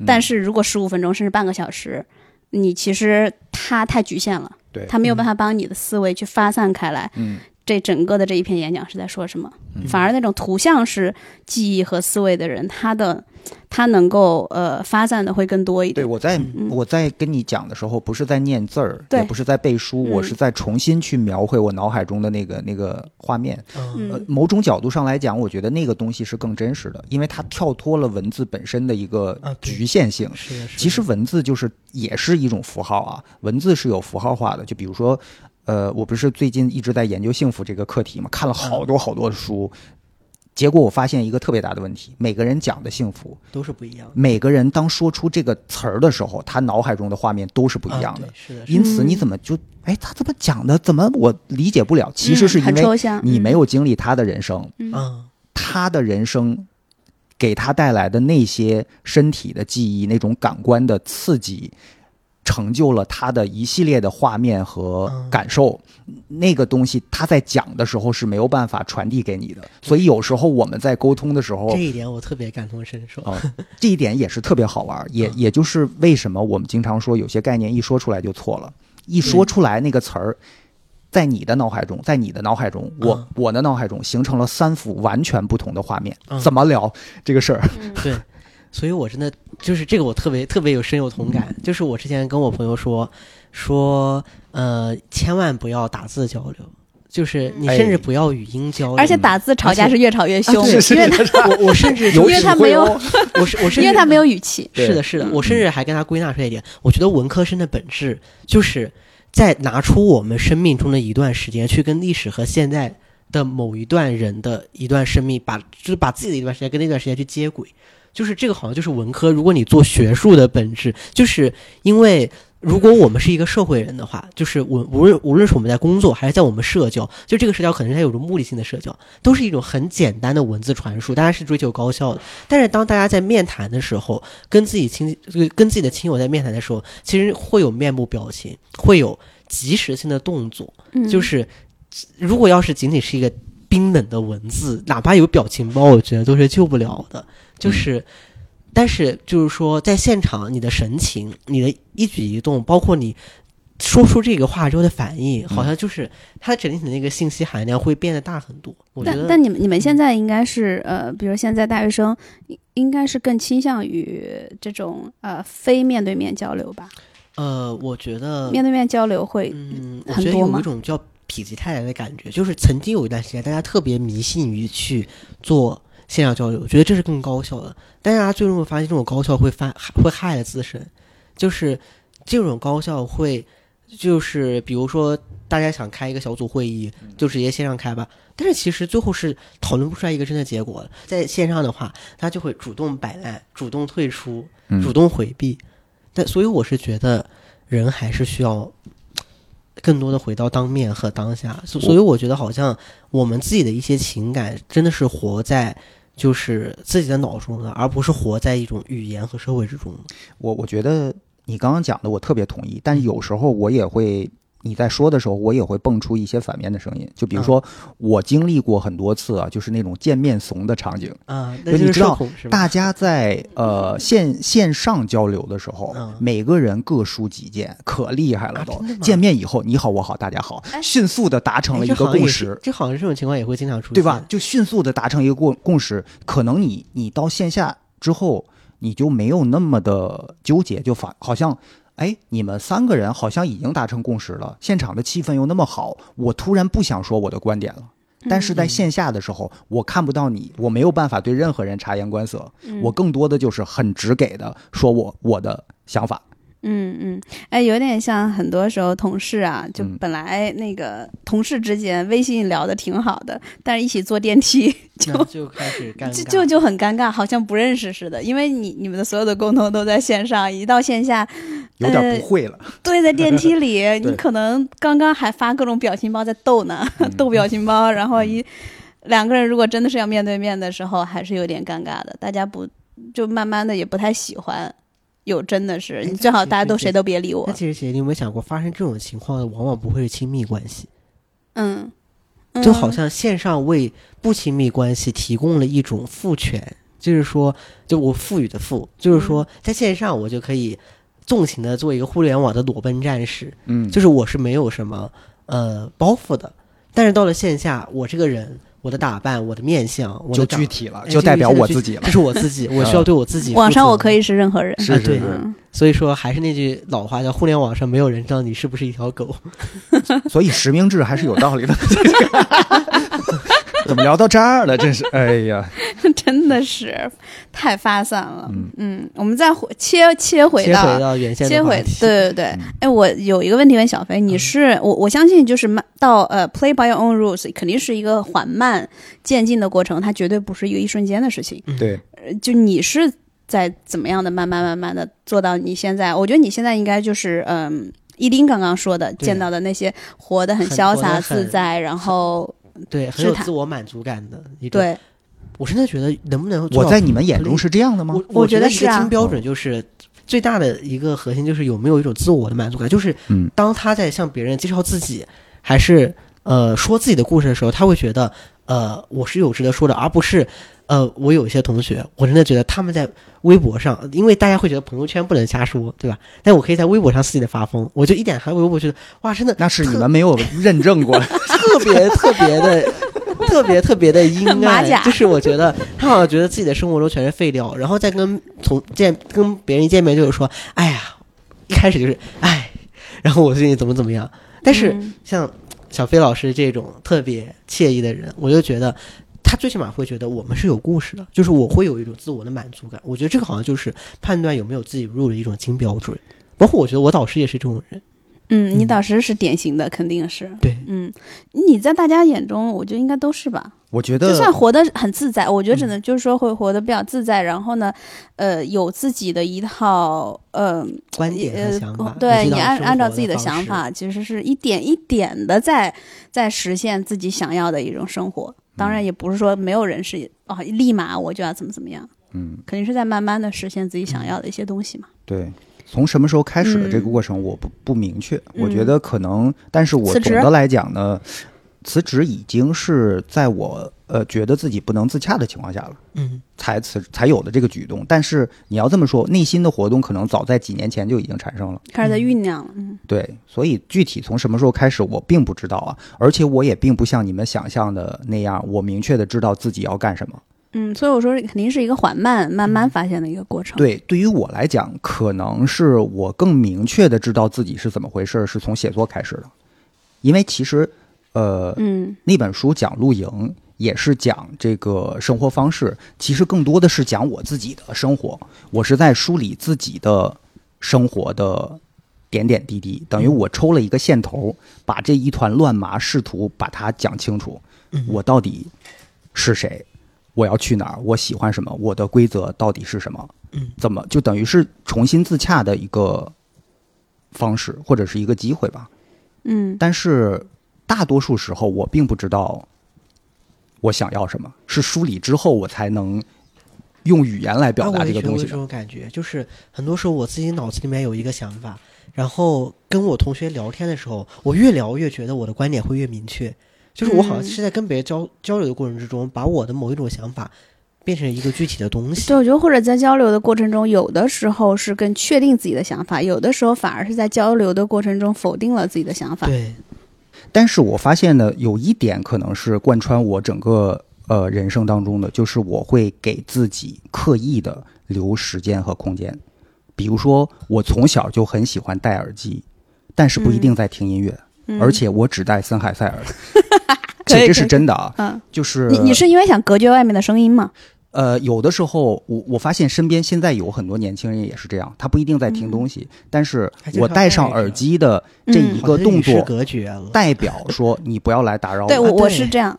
但是如果十五分钟甚至半个小时，你其实它太局限了，对它没有办法帮你的思维去发散开来。嗯这整个的这一篇演讲是在说什么？反而那种图像式记忆和思维的人，他的他能够呃发散的会更多一点。对我在嗯我在跟你讲的时候，不是在念字儿，也不是在背书，嗯我是在重新去描绘我脑海中的那个那个画面。嗯呃嗯，某种角度上来讲，我觉得那个东西是更真实的，因为它跳脱了文字本身的一个局限性。是，是其实文字就是也是一种符号啊，文字是有符号化的。就比如说，呃，我不是最近一直在研究幸福这个课题嘛，看了好多好多的书，结果我发现一个特别大的问题：每个人讲的幸福，都是不一样的，每个人当说出这个词儿的时候，他脑海中的画面都是不一样的。啊是的，是的因此，嗯你怎么就哎，他怎么讲的？怎么我理解不了？其实是因为，你没嗯有经历他的人生，嗯嗯，他的人生给他带来的那些身体的记忆、那种感官的刺激，成就了他的一系列的画面和嗯。感受。那个东西他在讲的时候是没有办法传递给你的，所以有时候我们在沟通的时候这，一点我特别感同身受。哦，这一点也是特别好玩儿，也嗯。也就是为什么我们经常说有些概念一说出来就错了，一说出来那个词儿，在你的脑海中，在你的脑海中，我嗯。我的脑海中形成了三幅完全不同的画面，嗯。怎么聊这个事儿？对，所以我真的就是这个，我特别特别有深有同感。就是我之前跟我朋友说说，呃，千万不要打字交流，就是你甚至哎不要语音交流，而且打字吵架是越吵越凶，因为他我我甚至有 因为他没有哦我是我甚至因为他没有语气。是的，是的，嗯我甚至还跟他归纳出来一点，我觉得文科生的本质就是在拿出我们生命中的一段时间，去跟历史和现在的某一段人的一段生命，把就是把自己的一段时间跟那段时间去接轨，就是这个好像就是文科。如果你做学术的本质，就是因为。如果我们是一个社会人的话，就是我无论无论是我们在工作还是在我们社交，就这个社交可能是它有着目的性的社交，都是一种很简单的文字传输，大家是追求高效的。但是当大家在面谈的时候，跟自己亲呃跟自己的亲友在面谈的时候，其实会有面部表情，会有及时性的动作。嗯就是如果要是仅仅是一个冰冷的文字，哪怕有表情包，我觉得都是救不了的。就是，但是就是说，在现场你的神情、你的一举一动，包括你。说出这个话之后的反应，好像就是它整体的那个信息含量会变得大很多。我觉得，但但你们你们现在应该是呃，比如现在大学生应应该是更倾向于这种呃非面对面交流吧？呃，我觉得面对面交流会嗯，我觉得有一种叫否极泰来的感觉，就是曾经有一段时间，大家特别迷信于去做线上交流，我觉得这是更高效的。但是大家最终会发现，这种高效会犯会害了自身，就是这种高效会，就是比如说大家想开一个小组会议，就直接线上开吧。但是其实最后是讨论不出来一个真的结果的。在线上的话，他就会主动摆烂、主动退出、嗯主动回避。但所以我是觉得，人还是需要更多的回到当面和当下。所所以我觉得，好像我们自己的一些情感，真的是活在就是自己的脑中的，而不是活在一种语言和社会之中。我我觉得你刚刚讲的我特别同意，但有时候我也会。你在说的时候，我也会蹦出一些反面的声音，就比如说，我经历过很多次啊，就是那种见面怂的场景。啊，那就你知道社恐是吧？大家在呃线线上交流的时候，嗯每个人各抒己见，可厉害了都。见面以后，你好我好大家好，哎迅速的达成了一个共识，这好像这种情况也会经常出现，对吧？？就迅速的达成一个共共识。可能你你到线下之后，你就没有那么的纠结，就反好像。哎，你们三个人好像已经达成共识了，现场的气氛又那么好，我突然不想说我的观点了。但是在嗯线下的时候，我看不到你，我没有办法对任何人察言观色，嗯我更多的就是很直给的说我我的想法。嗯嗯，哎，有点像很多时候同事啊，就嗯。本来那个同事之间微信聊的挺好的，但是一起坐电梯 就就开始尴尬，就就就很尴尬，好像不认识似的，因为你你们的所有的沟通都在线上，一到线下，有点不会了，对，在电梯里，你可能刚刚还发各种表情包在逗呢，嗯逗表情包，然后一两个人如果真的是要面对面的时候，还是有点尴尬的，大家不就慢慢的也不太喜欢。有真的是，哎你最好大家都谁都别理我那。其实姐，你有没有想过，发生这种情况的往往不会是亲密关系，嗯，就好嗯像线上为不亲密关系提供了一种赋权，就是说，就我赋予的赋，就是说，在线上我就可以纵情的做一个互联网的裸奔战士，嗯，就是我是没有什么呃包袱的，但是到了线下，我这个人，我的打扮，我的面相，我就的具体了，哎就代表我自己了这。是我自己，我需要对我自己。网上我可以，是任何人，是是是，嗯所以说还是那句老话，叫互联网上没有人知道你是不是一条狗。所以实名制还是有道理的。怎么聊到这儿了？真是，哎呀，真的是太发散了。嗯我们再回切切回切到回到原先切回对对对嗯，哎，我有一个问题问小飞，你是我我相信就是慢到呃 play by your own rules，肯定是一个缓慢渐进的过程，它绝对不是一个一瞬间的事情。对，呃就你是在怎么样的慢慢慢慢的做到你现在？我觉得你现在应该就是嗯。一丁刚刚说的，见到的那些活得很很潇洒自在，然后对，很有自我满足感的一种。，对，我现在觉得能不能我在你们眼中是这样的吗？我我觉觉一个得是啊金标准就是最大的一个核心就是有没有一种自我的满足感，就是嗯当他在向别人介绍自己，还是呃说自己的故事的时候，他会觉得呃我是有值得说的，而不是呃我有一些同学，我真的觉得他们在微博上，因为大家会觉得朋友圈不能瞎说，对吧？但我可以在微博上肆意的发疯，我就一点还微博觉得哇，真的那是你们没有 认证过。特别特别的。特别特别的阴暗，就是我觉得他好像觉得自己的生活中全是废料，然后再跟从见跟别人一见面就是说，哎呀，一开始就是哎，然后我最近怎么怎么样。但是嗯像小飞老师这种特别惬意的人，我就觉得他最起码会觉得我们是有故事的，就是我会有一种自我的满足感。我觉得这个好像就是判断有没有自己入的一种金标准。包括我觉得我导师也是这种人，嗯，你嗯导师是典型的，肯定是。对，嗯，你在大家眼中，我觉得应该都是吧。我觉得就算活得很自在，我觉得只嗯能就是说会活得比较自在，然后呢，呃，有自己的一套呃观点和呃想法，对你按按照自己的，想法，其实是一点一点的在在实现自己想要的一种生活。当然，也不是说没有人是哦，立马我就要怎么怎么样，嗯，肯定是在慢慢的实现自己想要的一些东西嘛。对。从什么时候开始的这个嗯过程，我不不明确。嗯我觉得可能，但是我总的来讲呢，辞职已经是在我呃觉得自己不能自洽的情况下了。嗯，才辞才有的这个举动。但是你要这么说，内心的活动可能早在几年前就已经产生了。开始在酝酿了，嗯对，所以具体从什么时候开始，我并不知道啊。而且我也并不像你们想象的那样，我明确的知道自己要干什么。嗯，所以我说肯定是一个缓慢、慢慢发现的一个过程。，对，对于我来讲，可能是我更明确的知道自己是怎么回事，是从写作开始的。因为其实，呃，嗯那本书讲露营，也是讲这个生活方式，其实更多的是讲我自己的生活。我是在梳理自己的生活的点点滴滴，等于我抽了一个线头，把这一团乱麻试图把它讲清楚。嗯我到底是谁？我要去哪儿？我喜欢什么？我的规则到底是什么？嗯，怎么就等于是重新自洽的一个方式，或者是一个机会吧？嗯但是大多数时候我并不知道我想要什么，是梳理之后我才能用语言来表达这个东西这种感觉，就是很多时候我自己脑子里面有一个想法，然后跟我同学聊天的时候，我越聊越觉得我的观点会越明确。就是我好像嗯是在跟别人交、交流的过程之中，把我的某一种想法变成一个具体的东西。对，我觉得或者在交流的过程中，有的时候是更确定自己的想法，有的时候反而是在交流的过程中否定了自己的想法。对，但是我发现呢，有一点可能是贯穿我整个呃人生当中的，就是我会给自己刻意的留时间和空间。比如说，我从小就很喜欢戴耳机，但是不一定在听音乐，嗯而且我只戴森海塞尔，可以这这是真的啊。嗯，就是你你是因为想隔绝外面的声音吗？呃，有的时候我我发现身边现在有很多年轻人也是这样，他不一定在听东西，但是我戴上耳机的这嗯一个动作，隔绝了。代表说你不要来打扰我。对我我是这样，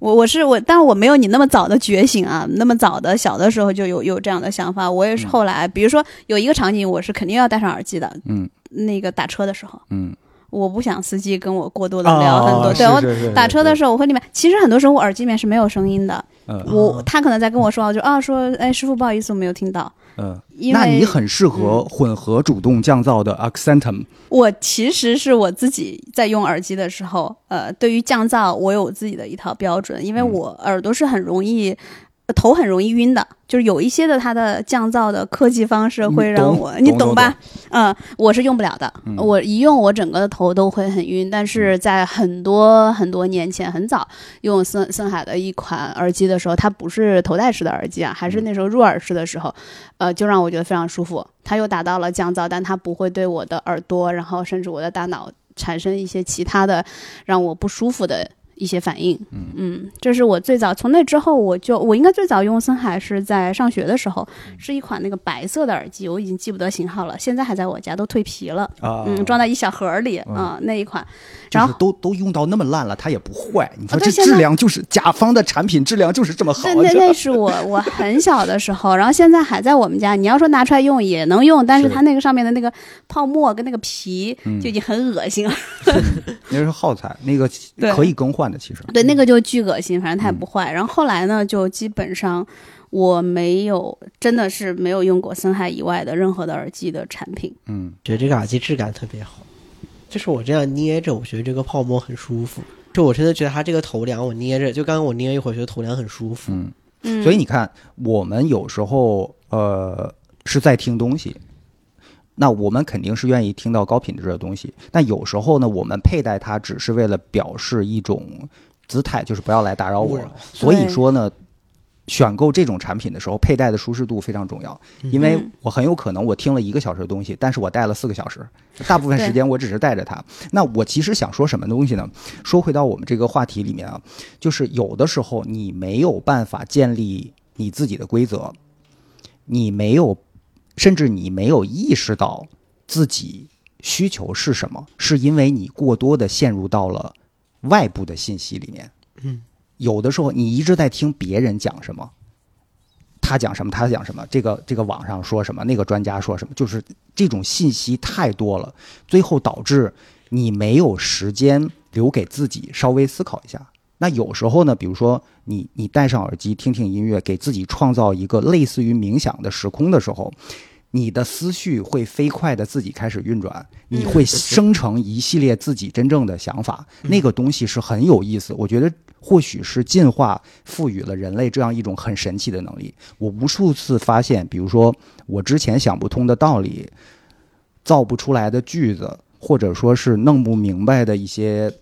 我我是我，但是我没有你那么早的觉醒啊，那么早的小的时候就有有这样的想法。我也是嗯。后来，比如说有一个场景，我是肯定要戴上耳机的，嗯。那个打车的时候，嗯，我不想司机跟我过多的聊很多。哦对我打车的时候，我会里面，其实很多时候我耳机里面是没有声音的，嗯我他可能在跟我说，我就啊说，哎师傅不好意思，我没有听到。嗯，因为那你很适合混合主动降噪的 Accentum，我其实是我自己在用耳机的时候，呃，对于降噪我有我自己的一套标准，因为嗯我耳朵是很容易。呃头很容易晕的，就是有一些的它的降噪的科技方式会让我，你懂吧？嗯，我是用不了的，嗯我一用我整个的头都会很晕。但是在很多很多年前，很早用森森海的一款耳机的时候，它不是头戴式的耳机啊，还是那时候入耳式的时候，呃，就让我觉得非常舒服。它又达到了降噪，但它不会对我的耳朵，然后甚至我的大脑产生一些其他的让我不舒服的一些反应。嗯这是我最早从那之后我就我应该最早用森海是在上学的时候，是一款那个白色的耳机，我已经记不得型号了，现在还在我家，都蜕皮了。啊嗯，装在一小盒儿里嗯啊、那一款。就是然后都都用到那么烂了，它也不坏。你说这质量就是甲方的产品质量就是这么好对，，那那是我我很小的时候，然后现在还在我们家。你要说拿出来用也能用，但是是它那个上面的那个泡沫跟那个皮嗯就已经很恶心了。那是耗材，那个可以更换的，其实。对，那个就巨恶心，反正它也嗯不坏。然后后来呢，就基本上我没有，真的是没有用过森海以外的任何的耳机的产品。嗯，觉得这个耳机质感特别好，就是我这样捏着，我觉得这个泡沫很舒服。就我真的觉得它这个头梁，我捏着，就刚刚我捏一会儿，觉得头梁很舒服。嗯，嗯，所以你看，我们有时候呃是在听东西，那我们肯定是愿意听到高品质的东西。但有时候呢，我们佩戴它只是为了表示一种姿态，就是不要来打扰我。所以说呢，选购这种产品的时候，佩戴的舒适度非常重要。因为嗯我很有可能我听了一个小时的东西，但是我戴了四个小时，大部分时间我只是带着它。那我其实想说什么东西呢？说回到我们这个话题里面啊，就是有的时候你没有办法建立你自己的规则，你没有，甚至你没有意识到自己需求是什么，是因为你过多的陷入到了外部的信息里面。嗯，有的时候你一直在听别人讲什么。他讲什么，他讲什么，这个这个网上说什么，那个专家说什么，就是这种信息太多了，最后导致你没有时间留给自己稍微思考一下。那有时候呢，比如说你你戴上耳机听听音乐，给自己创造一个类似于冥想的时空的时候，你的思绪会飞快的自己开始运转，你会生成一系列自己真正的想法，那个东西是很有意思。我觉得或许是进化赋予了人类这样一种很神奇的能力。我无数次发现，比如说我之前想不通的道理，造不出来的句子，或者说是弄不明白的一些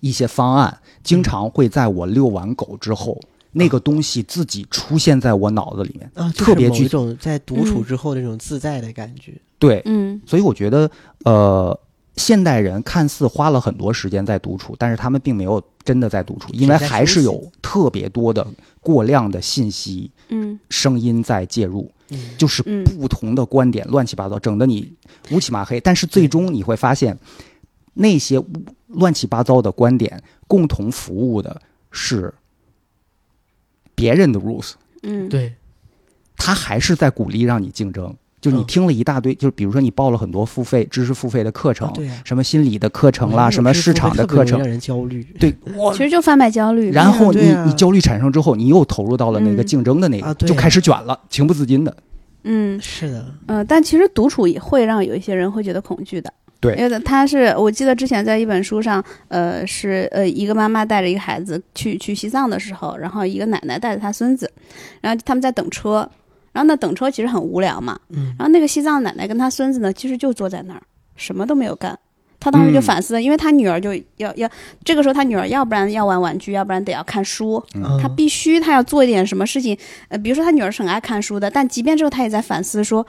一些方案，经常会在我遛完狗之后，那个东西自己出现在我脑子里面，啊，就是特别具某一种在独处嗯之后那种自在的感觉。对，嗯所以我觉得，呃，现代人看似花了很多时间在独处，但是他们并没有真的在独处，因为还是有特别多的过量的信息、嗯声音在介入，嗯，就是嗯不同的观点乱七八糟，整的你乌漆麻黑。但是最终你会发现，那些乌乱七八糟的观点共同服务的是别人的 rules。嗯，对，他还是在鼓励让你竞争。就你嗯听了一大堆，就是比如说你报了很多付费知识付费的课程，什么心理的课程啦，什么市场的课程让，人焦虑。对，其实就贩卖焦虑。然后你、你焦虑产生之后，你又投入到了那个嗯竞争的那个，就开始卷了，情不自禁的。嗯是的，嗯，但其实独处也会让有一些人会觉得恐惧的。对因为他是我记得之前在一本书上，呃，是呃一个妈妈带着一个孩子去去西藏的时候，然后一个奶奶带着她孙子，然后他们在等车，然后呢等车其实很无聊嘛，嗯。然后那个西藏奶奶跟她孙子呢，其实就坐在那儿，什么都没有干。她当时就嗯。反思，因为她女儿就要要这个时候，她女儿要不然要玩玩具，要不然得要看书，嗯。他必须他要做一点什么事情，呃，比如说他女儿是很爱看书的，但即便之后他也在反思说，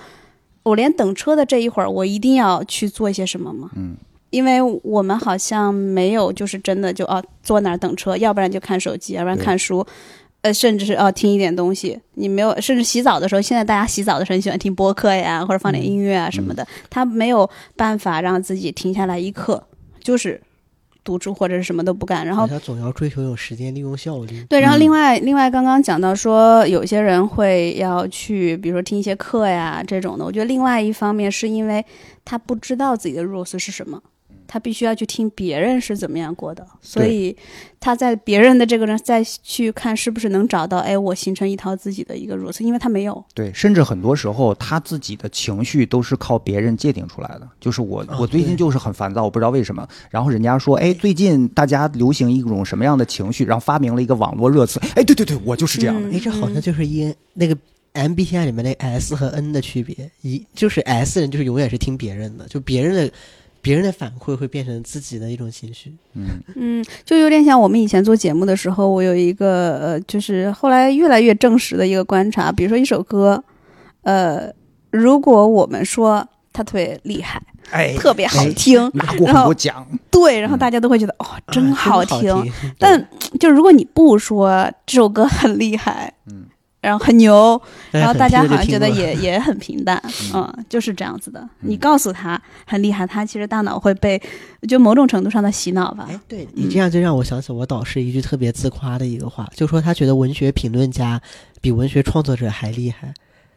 我连等车的这一会儿，我一定要去做一些什么吗？嗯，因为我们好像没有就是真的就哦坐那儿等车，要不然就看手机，要不然看书。呃，甚至是哦，听一点东西，你没有，甚至洗澡的时候，现在大家洗澡的时候很喜欢听播客呀，或者放点音乐啊什么的，他没有办法让自己停下来一刻，就是独处或者是什么都不干，然后他总要追求有时间利用效率。对，然后嗯另外、另外刚刚讲到说，有些人会要去，比如说听一些课呀这种的。我觉得另外一方面是因为他不知道自己的 rules 是什么，他必须要去听别人是怎么样过的，所以他在别人的这个人再去看是不是能找到，哎，我形成一套自己的一个 rules，因为他没有。对，甚至很多时候他自己的情绪都是靠别人界定出来的。就是我，啊我最近就是很烦躁，我不知道为什么。然后人家说，哎，最近大家流行一种什么样的情绪，然后发明了一个网络热词。哎，对对对，我就是这样的。嗯哎，这好像就是因那个 MBTI 里面那个 S 和 N 的区别，一就是 S 人就是永远是听别人的，就别人的别人的反馈会变成自己的一种情绪。嗯。嗯，就有点像我们以前做节目的时候，我有一个呃，就是后来越来越证实的一个观察，比如说一首歌，呃，如果我们说它特别厉害，哎，特别好听，拿过很多奖，对，然后大家都会觉得哦，真啊好听。听。但就如果你不说这首歌很厉害，嗯，然后很牛，然后大家好像觉得也 也很平淡，嗯嗯，就是这样子的。你告诉他很厉害，他其实大脑会被就某种程度上的洗脑吧。哎，对你这样就让我想起我导师一句特别自夸的一个话，就说他觉得文学评论家比文学创作者还厉害。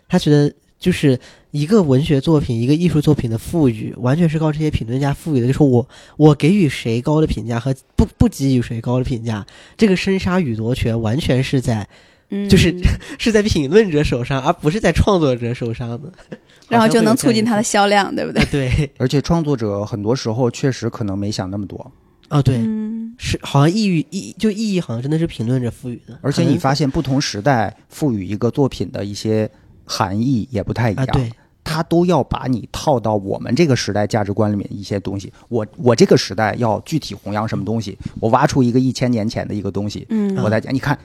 他觉得就是一个文学作品、一个艺术作品的赋予，完全是靠这些评论家赋予的。就是我我给予谁高的评价和不不给予谁高的评价，这个生杀予夺权完全是在嗯，就是 是在评论者手上，而不是在创作者手上的。然后就能促进它的销量，对不对个？对而且创作者很多时候确实可能没想那么多，哦对，嗯，是好像意义意就意义好像真的是评论者赋予的，而且你发现不同时代赋予一个作品的一些含义也不太一样，啊对。他都要把你套到我们这个时代价值观里面一些东西。我我这个时代要具体弘扬什么东西，我挖出一个一千年前的一个东西，嗯我再讲。你看，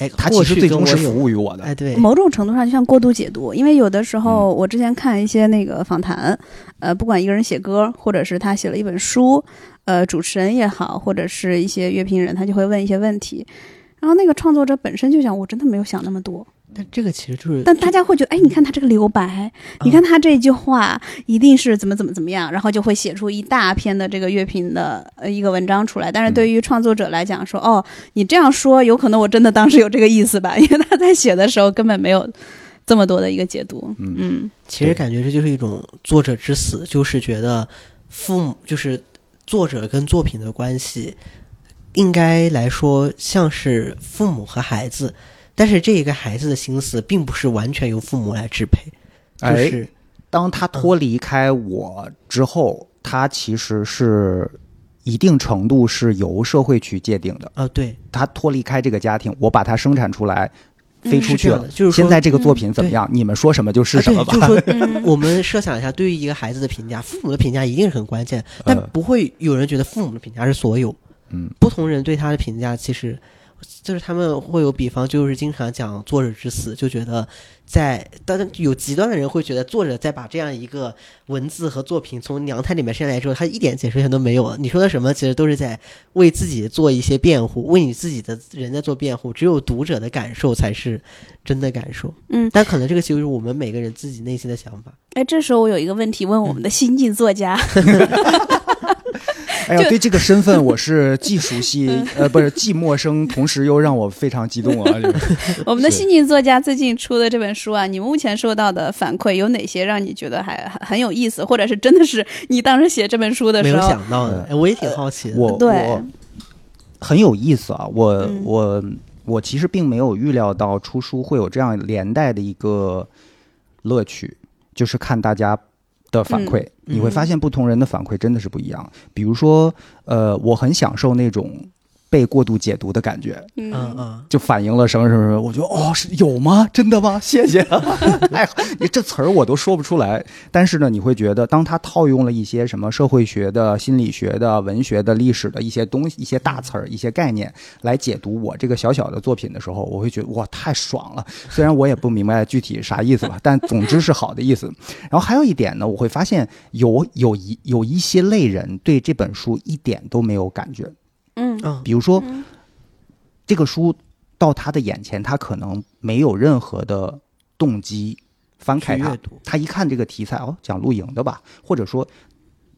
哎它其实最终是服务于我的。哎对，某种程度上就像过度解读，因为有的时嗯候我之前看一些那个访谈，呃，不管一个人写歌，或者是他写了一本书，呃，主持人也好，或者是一些乐评人，他就会问一些问题，然后那个创作者本身就想，我真的没有想那么多，但这个其实就是但大家会觉得，哎，你看他这个留白，你看他这句话一定是怎么怎么怎么样，然后就会写出一大篇的这个乐评的呃一个文章出来。但是对于创作者来讲，说哦，你这样说，有可能我真的当时有这个意思吧，因为他在写的时候根本没有这么多的一个解读。嗯嗯其实感觉这就是一种作者之死，就是觉得父母就是作者跟作品的关系，应该来说像是父母和孩子，但是这个孩子的心思并不是完全由父母来支配，就哎是当他脱离开我之后，他其实是一定程度是由社会去界定的。啊、对，他脱离开这个家庭，我把他生产出来，嗯飞出去了。就是现在这个作品怎么样？你们说什么就是啊什么吧。我们设想一下，对于一个孩子的评价，父母的评价一定是很关键，但呃不会有人觉得父母的评价是所有。嗯，不同人对他的评价，其实就是他们会有比方，就是经常讲作者之死，就觉得在，当然有极端的人会觉得作者在把这样一个文字和作品从娘胎里面生下来之后，他一点解释权都没有。你说的什么，其实都是在为自己做一些辩护，为你自己的人在做辩护。只有读者的感受才是真的感受，嗯，但可能这个就是我们每个人自己内心的想法。哎，这时候我有一个问题问我们的新晋作家，哎呀，对这个身份我是 既熟悉呃，不是既陌生，同时又让我非常激动啊！这 个我们的是新晋作家最近出的这本书啊，你目前收到的反馈有哪些让你觉得还很很有意思，或者是真的是你当时写这本书的时候没有想到的，哎，我也挺好奇的。我对我很有意思啊！我、嗯我我其实并没有预料到出书会有这样连带的一个乐趣，就是看大家的反馈，嗯你会发现不同人的反馈真的是不一样。比如说，呃，我很享受那种被过度解读的感觉。嗯嗯嗯，就反映了什么什么什么，我觉得哦是有吗？真的吗？谢谢。哎，你这词儿我都说不出来，但是呢，你会觉得当他套用了一些什么社会学的、心理学的、文学的、历史的一些东西、一些大词儿、一些概念来解读我这个小小的作品的时候，我会觉得哇太爽了。虽然我也不明白具体啥意思吧，但总之是好的意思。然后还有一点呢，我会发现有有一有一些类人对这本书一点都没有感觉，嗯嗯比如说。嗯这个书到他的眼前，他可能没有任何的动机翻开它去阅，读，他一看这个题材，哦，讲露营的吧，或者说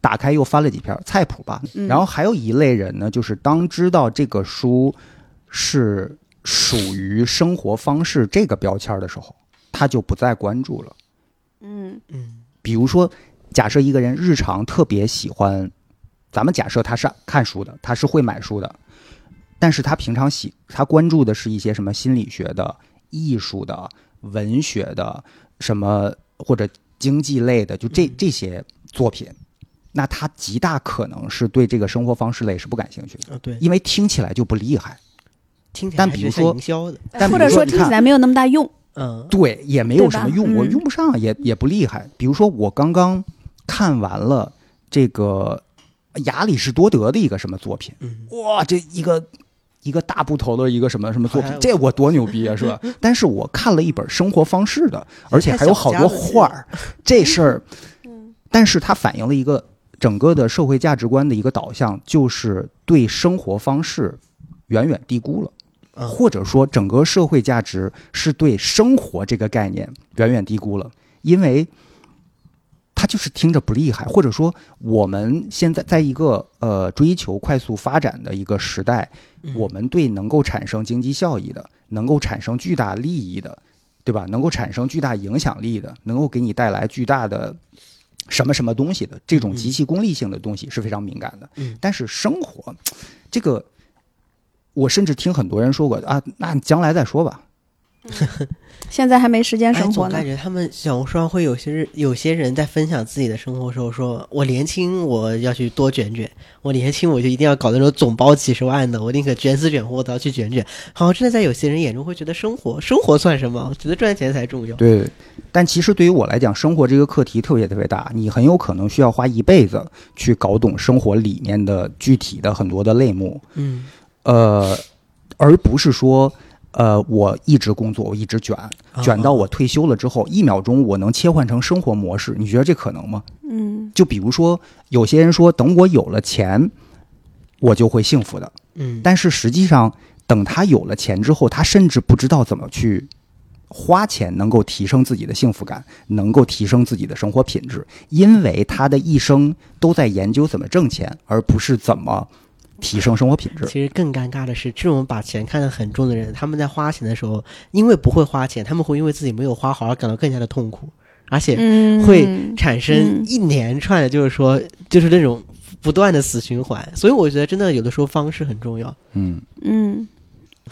打开又翻了几篇菜谱吧。嗯然后还有一类人呢，就是当知道这个书是属于生活方式这个标签的时候，他就不再关注了。嗯嗯比如说，假设一个人日常特别喜欢，咱们假设他是看书的，他是会买书的，但是他平常喜他关注的是一些什么心理学的、艺术的、文学的，什么或者经济类的，就这嗯。这些作品，那他极大可能是对这个生活方式类是不感兴趣的，啊对，因为听起来就不厉害，听起。来但比如说营销的，但或者说听起来没有那么大用，嗯对，也没有什么用，我嗯。用不上，也也不厉害。比如说，我刚刚看完了这个亚里士多德的一个什么作品，嗯。哇，这一个一个大部头的一个什么什么作品哎，这我多牛逼啊，是吧？但是我看了一本生活方式的，而且还有好多画儿，这事儿，但是它反映了一个整个的社会价值观的一个导向，就是对生活方式远远低估了。嗯。或者说整个社会价值是对生活这个概念远远低估了，因为它就是听着不厉害，或者说我们现在在一个呃追求快速发展的一个时代，嗯我们对能够产生经济效益的、能够产生巨大利益的，对吧？能够产生巨大影响力的，能够给你带来巨大的什么什么东西的这种极其功利性的东西是非常敏感的。嗯但是生活这个，我甚至听很多人说过啊，那将来再说吧。现在还没时间哎，生活呢总感。觉他们小红书上会有些人有些人在分享自己的生活的时候说，我年轻我要去多卷卷，我年轻我就一定要搞那种总包几十万的，我宁可卷死卷活我都要去卷卷。好像真的在有些人眼中会觉得生活生活算什么？我觉得赚钱才重要。对，但其实对于我来讲，生活这个课题特别特别大，你很有可能需要花一辈子去搞懂生活里面的具体的很多的类目，嗯呃，而不是说。呃，我一直工作，我一直卷，卷到我退休了之后，一秒钟我能切换成生活模式，你觉得这可能吗？嗯就比如说，有些人说，等我有了钱，我就会幸福的。嗯，但是实际上，等他有了钱之后，他甚至不知道怎么去花钱，能够提升自己的幸福感，能够提升自己的生活品质，因为他的一生都在研究怎么挣钱，而不是怎么提升生活品质。其实更尴尬的是，这种把钱看得很重的人，他们在花钱的时候，因为不会花钱，他们会因为自己没有花好而感到更加的痛苦，而且嗯，会产生嗯一连串的，就是说，就是那种不断的死循环。所以我觉得，真的有的时候方式很重要。嗯，嗯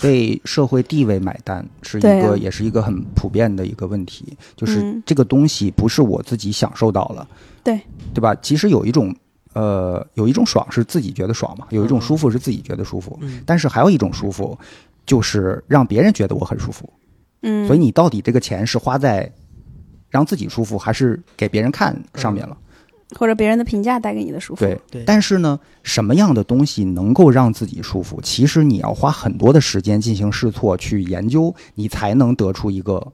为社会地位买单是一个，啊也是一个很普遍的一个问题，就是嗯这个东西不是我自己享受到了，对对吧？其实有一种呃，有一种爽是自己觉得爽嘛，有一种嗯舒服是自己觉得舒服，嗯但是还有一种舒服，就是让别人觉得我很舒服。嗯，所以你到底这个钱是花在让自己舒服，还是给别人看上面了？或者别人的评价带给你的舒服。对，对但是呢，什么样的东西能够让自己舒服？其实你要花很多的时间进行试错，去研究，你才能得出一个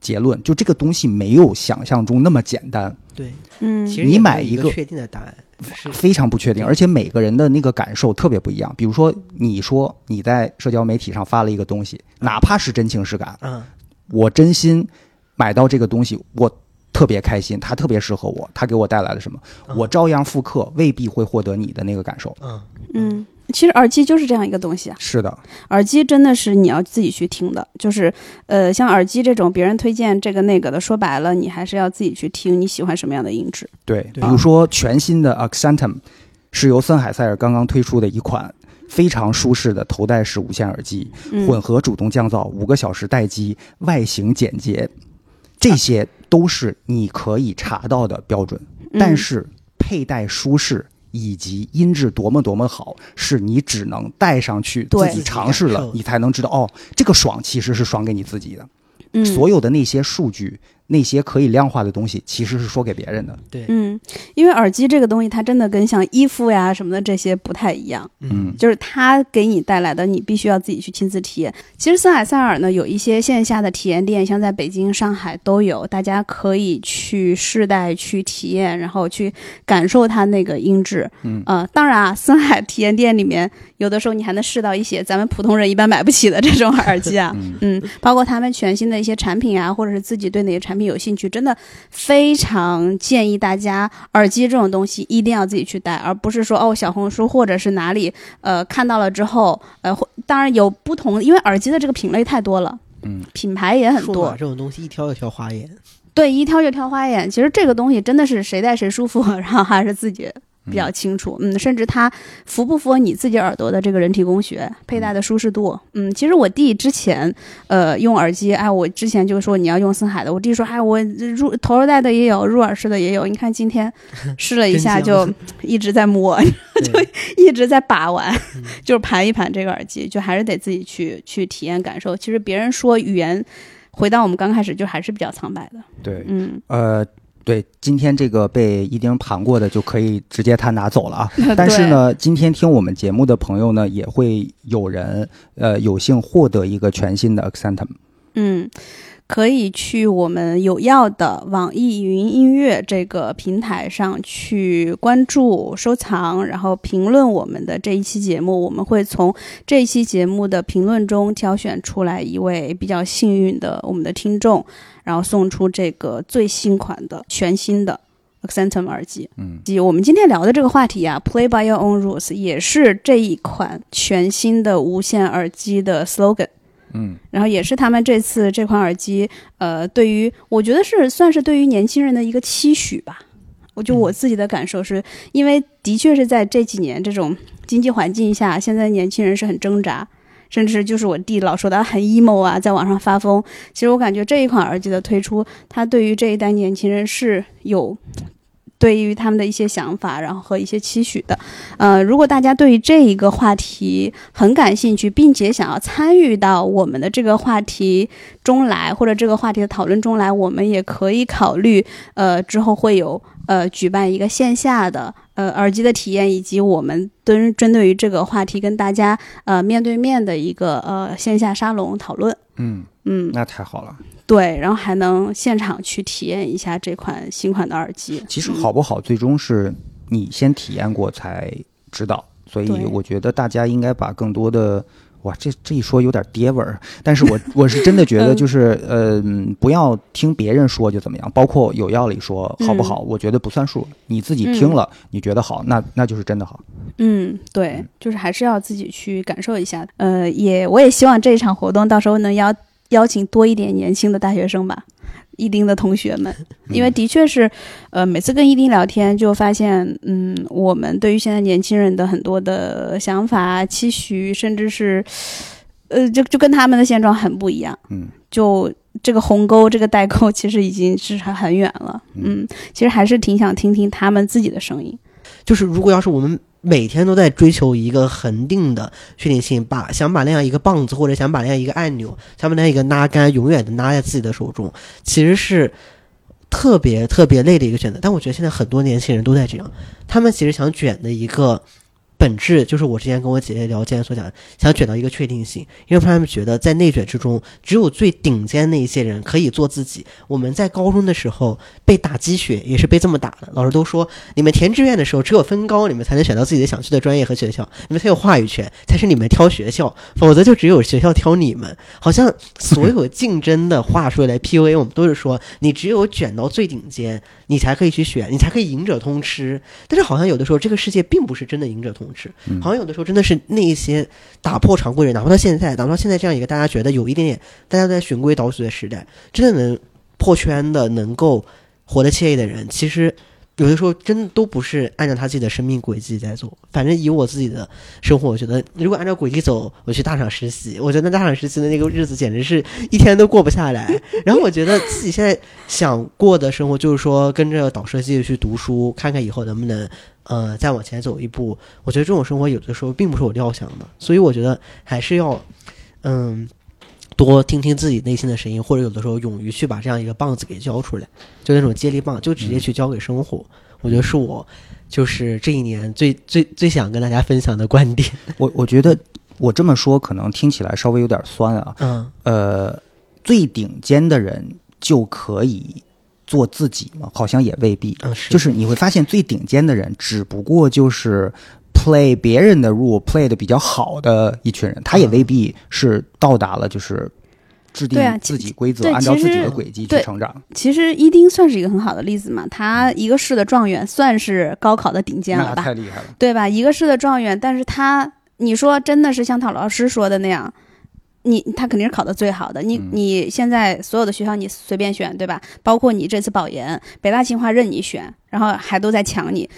结论。就这个东西没有想象中那么简单，对，嗯你买一个确定的答案，是非常不确定，而且每个人的那个感受特别不一样。比如说，你说你在社交媒体上发了一个东西，哪怕是真情实感，嗯。我真心买到这个东西，我特别开心，它特别适合我，它给我带来了什么，嗯。我照样复刻，未必会获得你的那个感受。嗯。嗯，其实耳机就是这样一个东西啊。是的，耳机真的是你要自己去听的，就是呃，像耳机这种别人推荐这个那个的，说白了，你还是要自己去听你喜欢什么样的音质。对，比如说全新的 Accentum 是由森海塞尔刚刚推出的一款非常舒适的头戴式无线耳机，嗯，混合主动降噪，五个小时待机，外形简洁，这些都是你可以查到的标准。嗯但是佩戴舒适以及音质多么多么好，是你只能戴上去自己尝试了你才能知道哦，这个爽其实是爽给你自己的。嗯。所有的那些数据、那些可以量化的东西，其实是说给别人的。对嗯，因为耳机这个东西，它真的跟像衣服呀什么的这些不太一样，嗯就是它给你带来的，你必须要自己去亲自体验。其实森海塞尔呢有一些线下的体验店，像在北京、上海都有，大家可以去试戴、去体验，然后去感受它那个音质。嗯呃，当然啊，森海体验店里面有的时候你还能试到一些咱们普通人一般买不起的这种耳机啊。嗯嗯，包括他们全新的一些产品啊，或者是自己对哪些产品有兴趣，真的非常建议大家，耳机这种东西一定要自己去戴，而不是说哦小红书或者是哪里呃看到了之后，呃，或当然有不同，因为耳机的这个品类太多了，嗯，品牌也很多，这种东西一挑就挑花眼。对，一挑就挑花眼。其实这个东西真的是谁戴谁舒服，然后还是自己比较清楚。嗯，甚至它符不符合你自己耳朵的这个人体工学、佩戴的舒适度。嗯，其实我弟之前呃用耳机，哎，我之前就说你要用森海的，我弟说，哎，我入头儿戴的也有，入耳式的也有。你看今天 试了一下，就一直在摸，就，一直在把玩，嗯就是盘一盘这个耳机，就还是得自己去去体验感受。其实别人说语言。回到我们刚开始，就还是比较苍白的。对，嗯，呃，对，今天这个被一丁盘过的就可以直接他拿走了啊。但是呢，今天听我们节目的朋友呢，也会有人呃有幸获得一个全新的 Accentum。嗯，可以去我们有要的网易云音乐这个平台上去关注、收藏，然后评论我们的这一期节目。我们会从这一期节目的评论中挑选出来一位比较幸运的我们的听众，然后送出这个最新款的全新的 Accentum 耳机。嗯，及我们今天聊的这个话题啊，Play by your own rules，也是这一款全新的无线耳机的 slogan。嗯，然后也是他们这次这款耳机，呃，对于我觉得是算是对于年轻人的一个期许吧。我就我自己的感受是，因为的确是在这几年这种经济环境下，现在年轻人是很挣扎，甚至就是我弟老说的很 emo 啊，在网上发疯。其实我感觉这一款耳机的推出，它对于这一代年轻人是有。对于他们的一些想法，然后和一些期许的，呃，如果大家对于这一个话题很感兴趣，并且想要参与到我们的这个话题中来，或者这个话题的讨论中来，我们也可以考虑，呃，之后会有呃举办一个线下的呃耳机的体验，以及我们针针对于这个话题跟大家呃面对面的一个呃线下沙龙讨论。嗯嗯，那太好了。对，然后还能现场去体验一下这款新款的耳机。其实好不好，最终是你先体验过才知道。所以我觉得大家应该把更多的，哇，这这一说有点爹味儿，但是我 我是真的觉得就是，呃，不要听别人说就怎么样，包括有药理说好不好，我觉得不算数。你自己听了，你觉得好，那那就是真的好。嗯，对，就是还是要自己去感受一下。呃，也我也希望这一场活动到时候能邀邀请多一点年轻的大学生吧，一丁的同学们，因为的确是，呃，每次跟一丁聊天就发现，嗯，我们对于现在年轻人的很多的想法、期许，甚至是，呃，就就跟他们的现状很不一样。嗯，就这个鸿沟、这个代沟，其实已经是很很远了。嗯，其实还是挺想听听他们自己的声音。就是如果要是我们每天都在追求一个恒定的确定性，把想把那样一个棒子或者想把那样一个按钮，想把那样一个拉杆永远的拉在自己的手中，其实是特别特别累的一个选择。但我觉得现在很多年轻人都在这样，他们其实想卷的一个。本质就是我之前跟我姐姐聊天所讲，想卷到一个确定性，因为他们觉得在内卷之中，只有最顶尖那一些人可以做自己。我们在高中的时候被打鸡血，也是被这么打的。老师都说，你们填志愿的时候，只有分高，你们才能选到自己的想去的专业和学校，你们才有话语权，才是你们挑学校，否则就只有学校挑你们。好像所有竞争的话术来 PUA 我们，都是说你只有卷到最顶尖，你才可以去选，你才可以赢者通吃。但是好像有的时候，这个世界并不是真的赢者通吃。好像有的时候真的是那一些打破常规人，哪怕到现在，哪怕到现在这样一个大家觉得有一点点大家都在循规蹈矩的时代，真的能破圈的、能够活得惬意的人，其实有的时候真都不是按照他自己的生命轨迹在做。反正以我自己的生活，我觉得如果按照轨迹走，我去大厂实习，我觉得大厂实习的那个日子简直是一天都过不下来。然后我觉得自己现在想过的生活，就是说跟着导师继续去读书，看看以后能不能。呃，再往前走一步，我觉得这种生活有的时候并不是我料想的，所以我觉得还是要，嗯，多听听自己内心的声音，或者有的时候勇于去把这样一个棒子给交出来，就那种接力棒，就直接去交给生活。我觉得是我就是这一年最最最想跟大家分享的观点。我我觉得我这么说可能听起来稍微有点酸啊，嗯，呃，最顶尖的人就可以做自己吗？好像也未必。嗯，是，就是你会发现最顶尖的人，只不过就是 play 别人的 rule，play 的比较好的一群人，他也未必是到达了就是制定自己规则，对按照自己的轨迹去成长。其实伊丁算是一个很好的例子嘛，他一个市的状元，算是高考的顶尖了那吧？太厉害了。对吧？一个市的状元，但是他，你说真的是像陶老师说的那样，你他肯定是考的最好的。你、嗯你现在所有的学校你随便选，对吧？包括你这次保研，北大清华任你选，然后还都在抢你，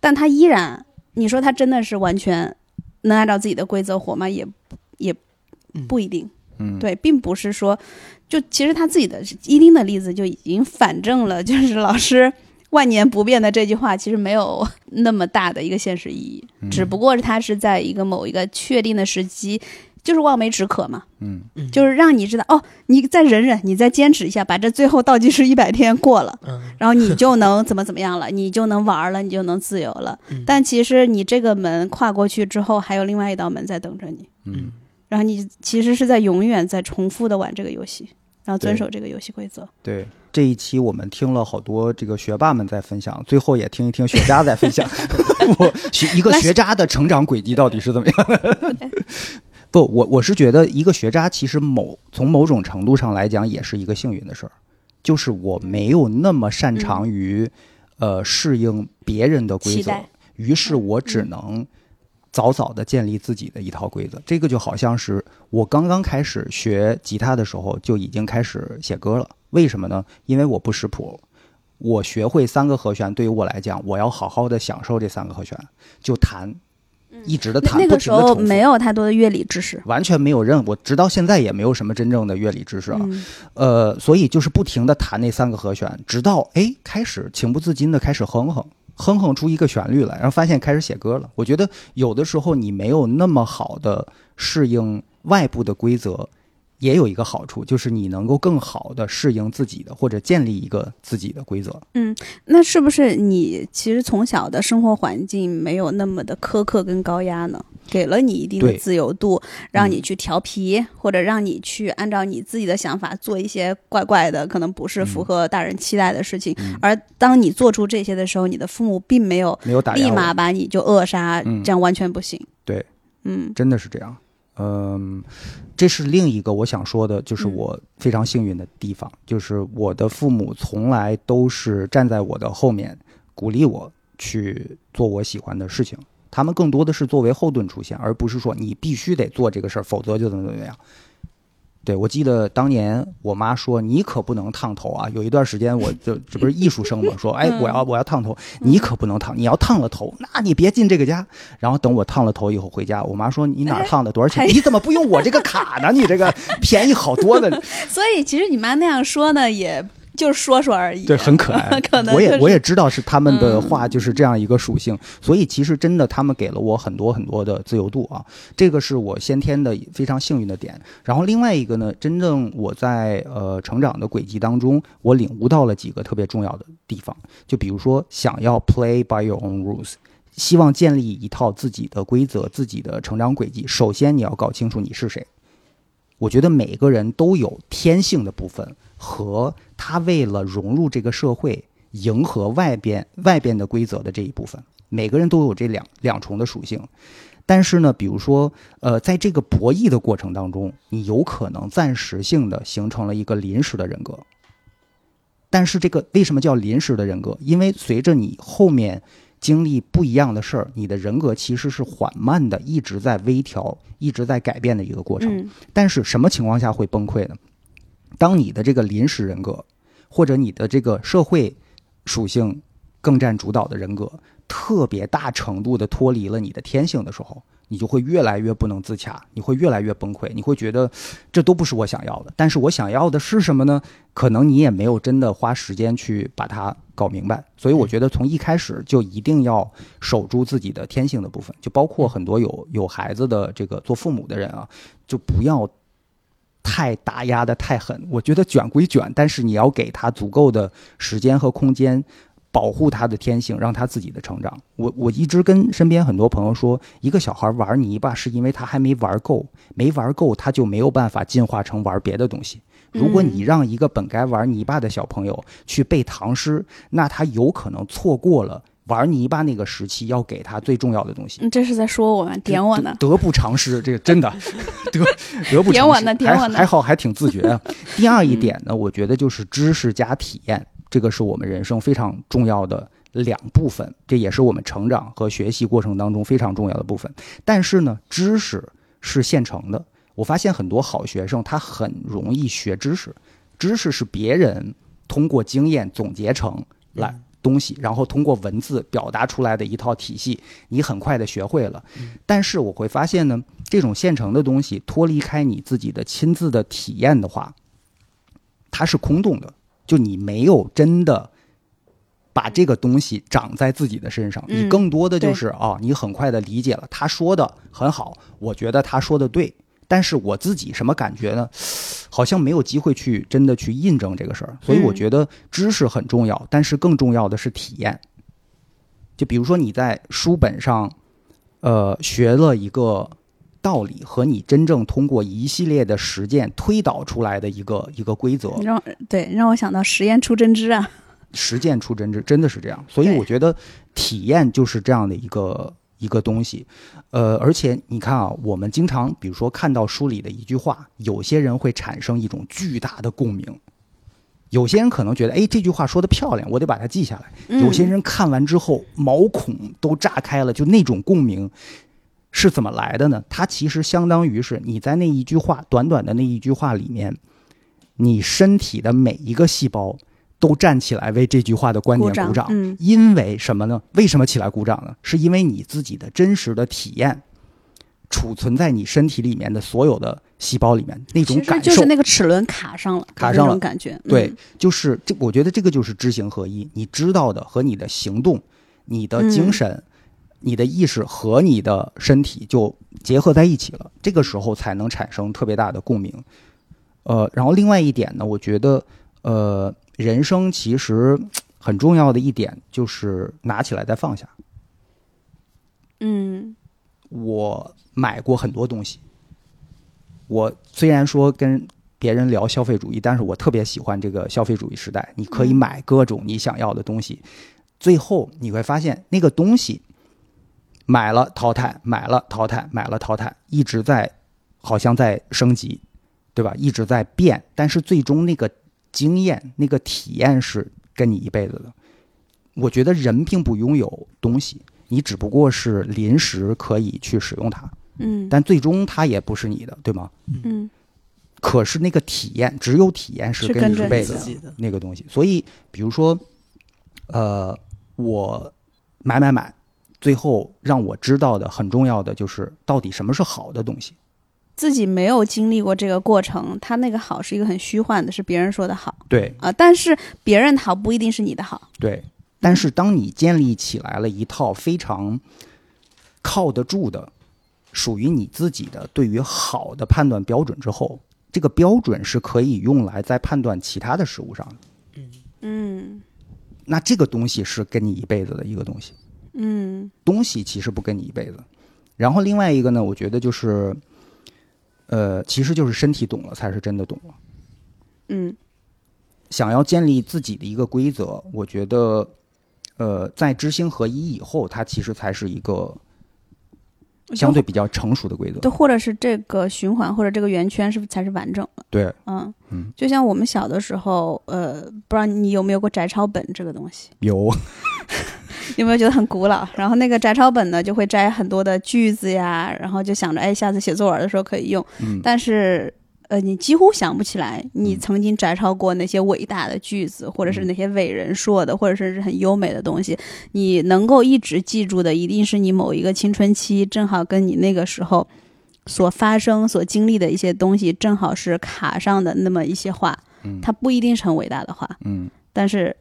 但他依然，你说他真的是完全能按照自己的规则活吗？也也嗯不一定。嗯，对，并不是说，就其实他自己的伊丁的例子就已经反证了，就是老师万年不变的这句话，其实没有那么大的一个现实意义，嗯只不过是他是在一个某一个确定的时机，就是望梅止渴嘛，嗯嗯就是让你知道哦，你再忍忍，你再坚持一下，把这最后倒计时一百天过了。嗯 然后你就能怎么怎么样了，你就能玩了，你就能自由了。嗯但其实你这个门跨过去之后，还有另外一道门在等着你。嗯，然后你其实是在永远在重复的玩这个游戏。然后遵守这个游戏规则。对，这一期我们听了好多这个学霸们在分享，最后也听一听学渣在分享，我学一个学渣的成长轨迹到底是怎么样的？不，我我是觉得一个学渣其实某从某种程度上来讲也是一个幸运的事儿，就是我没有那么擅长于、呃适应别人的规则，于是我只能早早的建立自己的一套规则。这个就好像是我刚刚开始学吉他的时候就已经开始写歌了。为什么呢？因为我不识谱，我学会三个和弦，对于我来讲，我要好好的享受这三个和弦，就弹，一直的弹，那那个时候没有太多的乐理知识。完全没有任我直到现在也没有什么真正的乐理知识啊，嗯。呃，所以就是不停的弹那三个和弦，直到哎开始情不自禁的开始哼哼，哼哼出一个旋律来，然后发现开始写歌了。我觉得有的时候你没有那么好的适应外部的规则，也有一个好处，就是你能够更好的适应自己的或者建立一个自己的规则。嗯那是不是你其实从小的生活环境没有那么的苛刻跟高压呢？给了你一定的自由度，让你嗯去调皮，或者让你去按照你自己的想法做一些怪怪的，可能不是符嗯合大人期待的事情。嗯而当你做出这些的时候，你的父母并没有没有立马把你就扼杀，嗯这样完全不行。对，嗯真的是这样。嗯，这是另一个我想说的，就是嗯我非常幸运的地方，就是我的父母从来都是站在我的后面，鼓励我去做我喜欢的事情。他们更多的是作为后盾出现，而不是说你必须得做这个事儿，否则就怎么怎么样。对，我记得当年我妈说你可不能烫头啊。有一段时间我就这不是艺术生嘛，说哎我要我要烫头，你可不能烫，你要烫了头，那你别进这个家。然后等我烫了头以后回家，我妈说你哪儿烫的多少钱？哎你怎么不用我这个卡呢？你这个便宜好多的，所以其实你妈那样说呢，也就是说说而已。对，很可爱。可能就是我也我也知道是他们的嗯话就是这样一个属性，所以其实真的他们给了我很多很多的自由度啊，这个是我先天的非常幸运的点。然后另外一个呢，真正我在呃成长的轨迹当中，我领悟到了几个特别重要的地方，就比如说想要 play by your own rules。希望建立一套自己的规则、自己的成长轨迹。首先，你要搞清楚你是谁。我觉得每个人都有天性的部分和他为了融入这个社会、迎合外边外边的规则的这一部分，每个人都有这两两重的属性。但是呢，比如说，呃，在这个博弈的过程当中，你有可能暂时性的形成了一个临时的人格。但是这个为什么叫临时的人格？因为随着你后面经历不一样的事儿，你的人格其实是缓慢的，一直在微调、一直在改变的一个过程。嗯但是什么情况下会崩溃呢？当你的这个临时人格，或者你的这个社会属性更占主导的人格，特别大程度的脱离了你的天性的时候，你就会越来越不能自洽，你会越来越崩溃，你会觉得这都不是我想要的。但是我想要的是什么呢？可能你也没有真的花时间去把它搞明白。所以我觉得从一开始就一定要守住自己的天性的部分，就包括很多有有孩子的这个做父母的人啊，就不要太打压的太狠。我觉得卷归卷，但是你要给他足够的时间和空间，保护他的天性，让他自己的成长。我我一直跟身边很多朋友说，一个小孩玩泥巴是因为他还没玩够，没玩够他就没有办法进化成玩别的东西。如果你让一个本该玩泥巴的小朋友去背唐诗，那他有可能错过了玩泥巴那个时期要给他最重要的东西。嗯这是在说我吗？点我呢？得得不偿失，这个真的 得得不偿失。点我呢点我呢还还好，还挺自觉啊。第二一点呢，我觉得就是知识加体验，这个是我们人生非常重要的两部分，这也是我们成长和学习过程当中非常重要的部分。但是呢，知识是现成的。我发现很多好学生他很容易学知识，知识是别人通过经验总结成来东西，然后通过文字表达出来的一套体系，你很快的学会了。但是我会发现呢，这种现成的东西脱离开你自己的亲自的体验的话，它是空洞的，就你没有真的。把这个东西长在自己的身上，你嗯更多的就是啊、你很快的理解了他说的很好，我觉得他说的对，但是我自己什么感觉呢？好像没有机会去真的去印证这个事儿，所以我嗯觉得知识很重要，但是更重要的是体验。就比如说你在书本上，呃，学了一个道理和你真正通过一系列的实践推导出来的一个一个规则，让对让我想到实验出真知啊。实践出真知，真的是这样。所以我觉得体验就是这样的一个一个东西。呃，而且你看啊，我们经常比如说看到书里的一句话，有些人会产生一种巨大的共鸣。有些人可能觉得，哎，这句话说的漂亮，我得把它记下来。嗯有些人看完之后毛孔都炸开了，就那种共鸣是怎么来的呢？它其实相当于是你在那一句话，短短的那一句话里面，你身体的每一个细胞都站起来为这句话的观点鼓鼓掌。嗯因为什么呢？为什么起来鼓掌呢？是因为你自己的真实的体验。储存在你身体里面的所有的细胞里面那种感受，就是那个齿轮卡上了，卡上了感觉。对嗯，就是这，我觉得这个就是知行合一。你知道的和你的行动、你的精神、你的意识和你的身体就结合在一起了，这个时候才能产生特别大的共鸣。呃，然后另外一点呢，我觉得，呃，人生其实很重要的一点就是拿起来再放下。嗯我买过很多东西。我虽然说跟别人聊消费主义，但是我特别喜欢这个消费主义时代。你可以嗯买各种你想要的东西，最后你会发现那个东西买了淘汰，买了淘汰，买了淘汰，一直在好像在升级，对吧？一直在变，但是最终那个经验、那个体验是跟你一辈子的。我觉得人并不拥有东西，你只不过是临时可以去使用它，嗯但最终它也不是你的，对吗？嗯可是那个体验，只有体验是跟你一辈子的那个东西。所以，比如说，呃，我买买买，最后让我知道的很重要的就是到底什么是好的东西。自己没有经历过这个过程，他那个好是一个很虚幻的，是别人说的好对啊、但是别人的好不一定是你的好。对，但是当你建立起来了一套非常靠得住的、属于你自己的对于好的判断标准之后，这个标准是可以用来在判断其他的事物上的。嗯那这个东西是跟你一辈子的一个东西。嗯东西其实不跟你一辈子。然后另外一个呢，我觉得就是，呃，其实就是身体懂了才是真的懂了。嗯想要建立自己的一个规则，我觉得，呃，在知行合一以后，它其实才是一个相对比较成熟的规则。对，或者是这个循环或者这个圆圈是不是才是完整的？对，嗯嗯，就像我们小的时候，呃，不知道你有没有过摘抄本这个东西？有，有没有觉得很古老？然后那个摘抄本呢，就会摘很多的句子呀，然后就想着，哎，下次写作文的时候可以用。嗯，但是，呃，你几乎想不起来你嗯曾经摘抄过那些伟大的句子，或者是嗯那些伟人说的，或者是很优美的东西。你能够一直记住的，一定是你某一个青春期正好跟你那个时候所发生、所经历的一些东西，正好是卡上的那么一些话。嗯它不一定是很伟大的话，嗯但是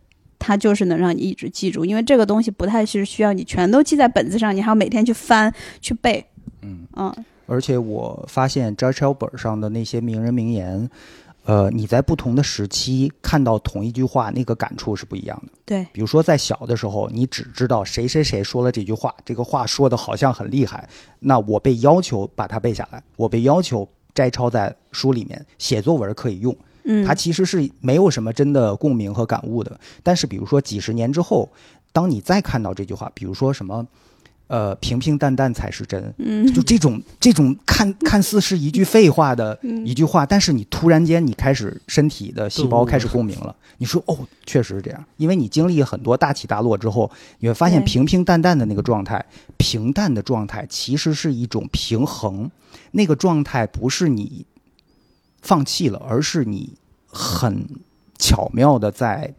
它就是能让你一直记住，因为这个东西不太是需要你全都记在本子上，你还要每天去翻去背。嗯。嗯而且我发现摘抄本上的那些名人名言，呃，你在不同的时期看到同一句话，那个感触是不一样的。对，比如说在小的时候，你只知道谁谁谁说了这句话，这个话说的好像很厉害，那我被要求把它背下来，我被要求摘抄在书里面，写作文可以用。嗯，它其实是没有什么真的共鸣和感悟的。但是比如说几十年之后，当你再看到这句话，比如说什么，呃，平平淡淡才是真，嗯。就这种这种看 看似是一句废话的嗯。一句话，但是你突然间你开始身体的细胞开始共鸣了，你说哦，确实是这样，因为你经历很多大起大落之后，你会发现平平淡淡的那个状态，平淡的状态其实是一种平衡，那个状态不是你放弃了，而是你很巧妙的在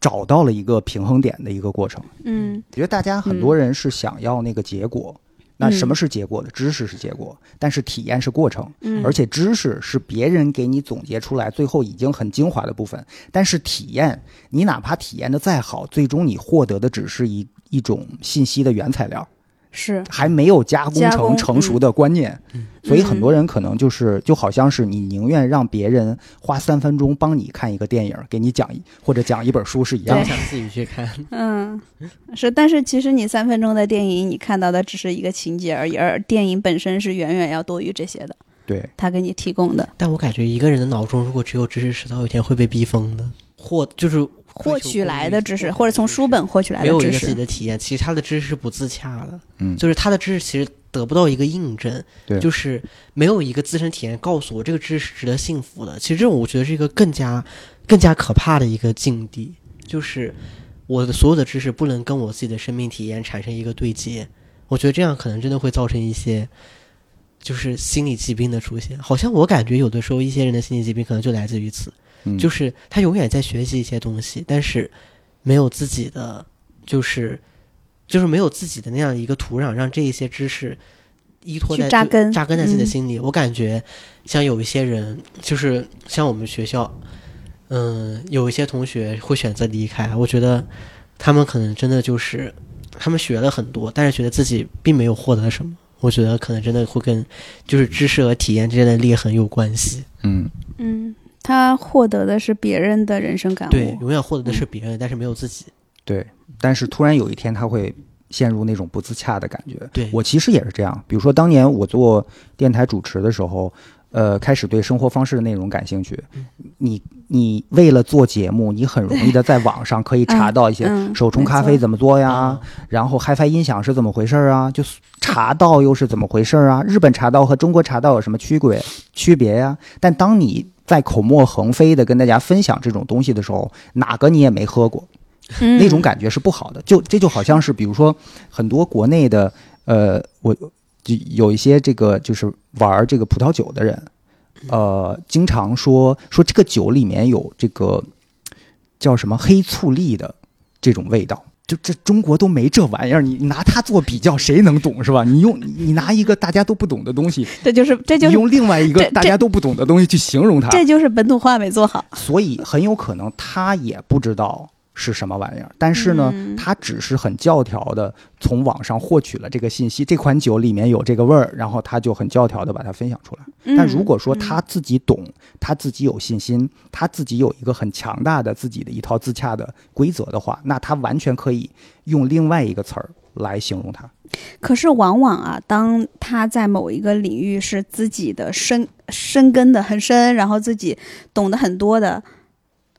找到了一个平衡点的一个过程。嗯我觉得大家很多人是想要那个结果，那什么是结果的？知识是结果，但是体验是过程，嗯，而且知识是别人给你总结出来，最后已经很精华的部分。但是体验，你哪怕体验的再好，最终你获得的只是一一种信息的原材料，是。还没有加工成成熟的观念，嗯。所以很多人可能就是就好像是你宁愿让别人花三分钟帮你看一个电影，给你讲一或者讲一本书是一样的。不想自己去看。嗯，是，但是其实你三分钟的电影，你看到的只是一个情节而已，而电影本身是远远要多于这些的，对，他给你提供的。但我感觉一个人的脑中如果只有知识，迟早有一天会被逼疯的，或就是获取来的知识，或者从书本获取来的知没有一个自己识，的体验，其实他的知识是不自洽的，嗯，就是他的知识其实得不到一个印证，对就是没有一个自身体验告诉我这个知识是值得信服的。其实这种我觉得是一个更加更加可怕的一个境地，就是我的所有的知识不能跟我自己的生命体验产生一个对接，我觉得这样可能真的会造成一些。就是心理疾病的出现，好像我感觉有的时候一些人的心理疾病可能就来自于此，嗯就是他永远在学习一些东西，但是没有自己的，就是就是没有自己的那样一个土壤，让这一些知识依托在扎根扎根在自己的嗯心里。我感觉像有一些人，就是像我们学校，嗯，有一些同学会选择离开，我觉得他们可能真的就是他们学了很多，但是觉得自己并没有获得什么。我觉得可能真的会跟就是知识和体验之间的裂痕有关系。嗯，嗯，他获得的是别人的人生感悟，对，永远获得的是别人，但是没有自己。对。但是突然有一天，他会陷入那种不自洽的感觉。对我其实也是这样。比如说，当年我做电台主持的时候，呃，开始对生活方式的内容感兴趣。嗯你你为了做节目，你很容易的在网上可以查到一些嗯手冲咖啡怎么做呀，啊然后 HiFi 音响是怎么回事儿啊？就茶道又是怎么回事儿啊？日本茶道和中国茶道有什么区别区别呀？但当你在口沫横飞的跟大家分享这种东西的时候，哪个你也没喝过，嗯那种感觉是不好的。就这就好像是，比如说很多国内的，呃，我就有一些这个就是玩这个葡萄酒的人，呃，经常说说这个酒里面有这个叫什么黑醋栗的这种味道。就这中国都没这玩意儿，你你拿它做比较，谁能懂是吧？你用你你拿一个大家都不懂的东西，这就是这就你是用另外一个大家都不懂的东西去形容它，这就是本土化没做好。所以很有可能他也不知道是什么玩意儿，但是呢，嗯他只是很教条的从网上获取了这个信息，这款酒里面有这个味儿，然后他就很教条的把它分享出来。但如果说嗯他自己懂，他自己有信心，他自己有一个很强大的自己的一套自洽的规则的话，那他完全可以用另外一个词儿来形容它。可是往往啊，当他在某一个领域是自己的深深根的很深，然后自己懂得很多的，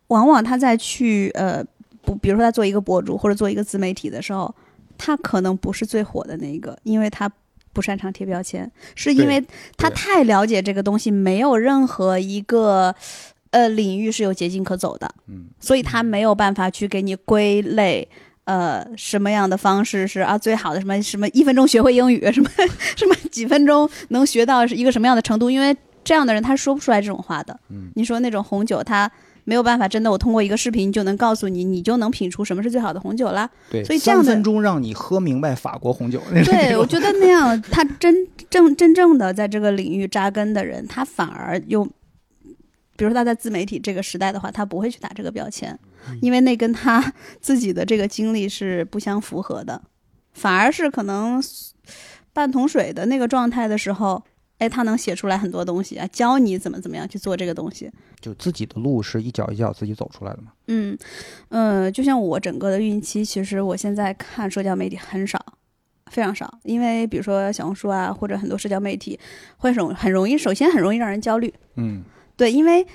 往往他在去呃不，比如说他做一个博主或者做一个自媒体的时候，他可能不是最火的那一个，因为他不擅长贴标签，是因为他太了解这个东西，没有任何一个呃领域是有捷径可走的，嗯，所以他没有办法去给你归类。呃，什么样的方式是啊最好的？什么什么一分钟学会英语，什么什么几分钟能学到一个什么样的程度？因为这样的人他说不出来这种话的。嗯，你说那种红酒，他没有办法真的，我通过一个视频就能告诉你，你就能品出什么是最好的红酒啦。对，所以这样的三分钟让你喝明白法国红酒。对，我觉得那样，他真正真正的在这个领域扎根的人，他反而又，比如说他在自媒体这个时代的话，他不会去打这个标签，因为那跟他自己的这个经历是不相符合的，反而是可能半桶水的那个状态的时候。哎，他能写出来很多东西啊，教你怎么怎么样去做这个东西。就自己的路是一脚一脚自己走出来的嘛。嗯，呃，就像我整个的孕期，其实我现在看社交媒体很少，非常少，因为比如说小红书啊，或者很多社交媒体会很很容易，首先很容易让人焦虑。嗯，对，因为，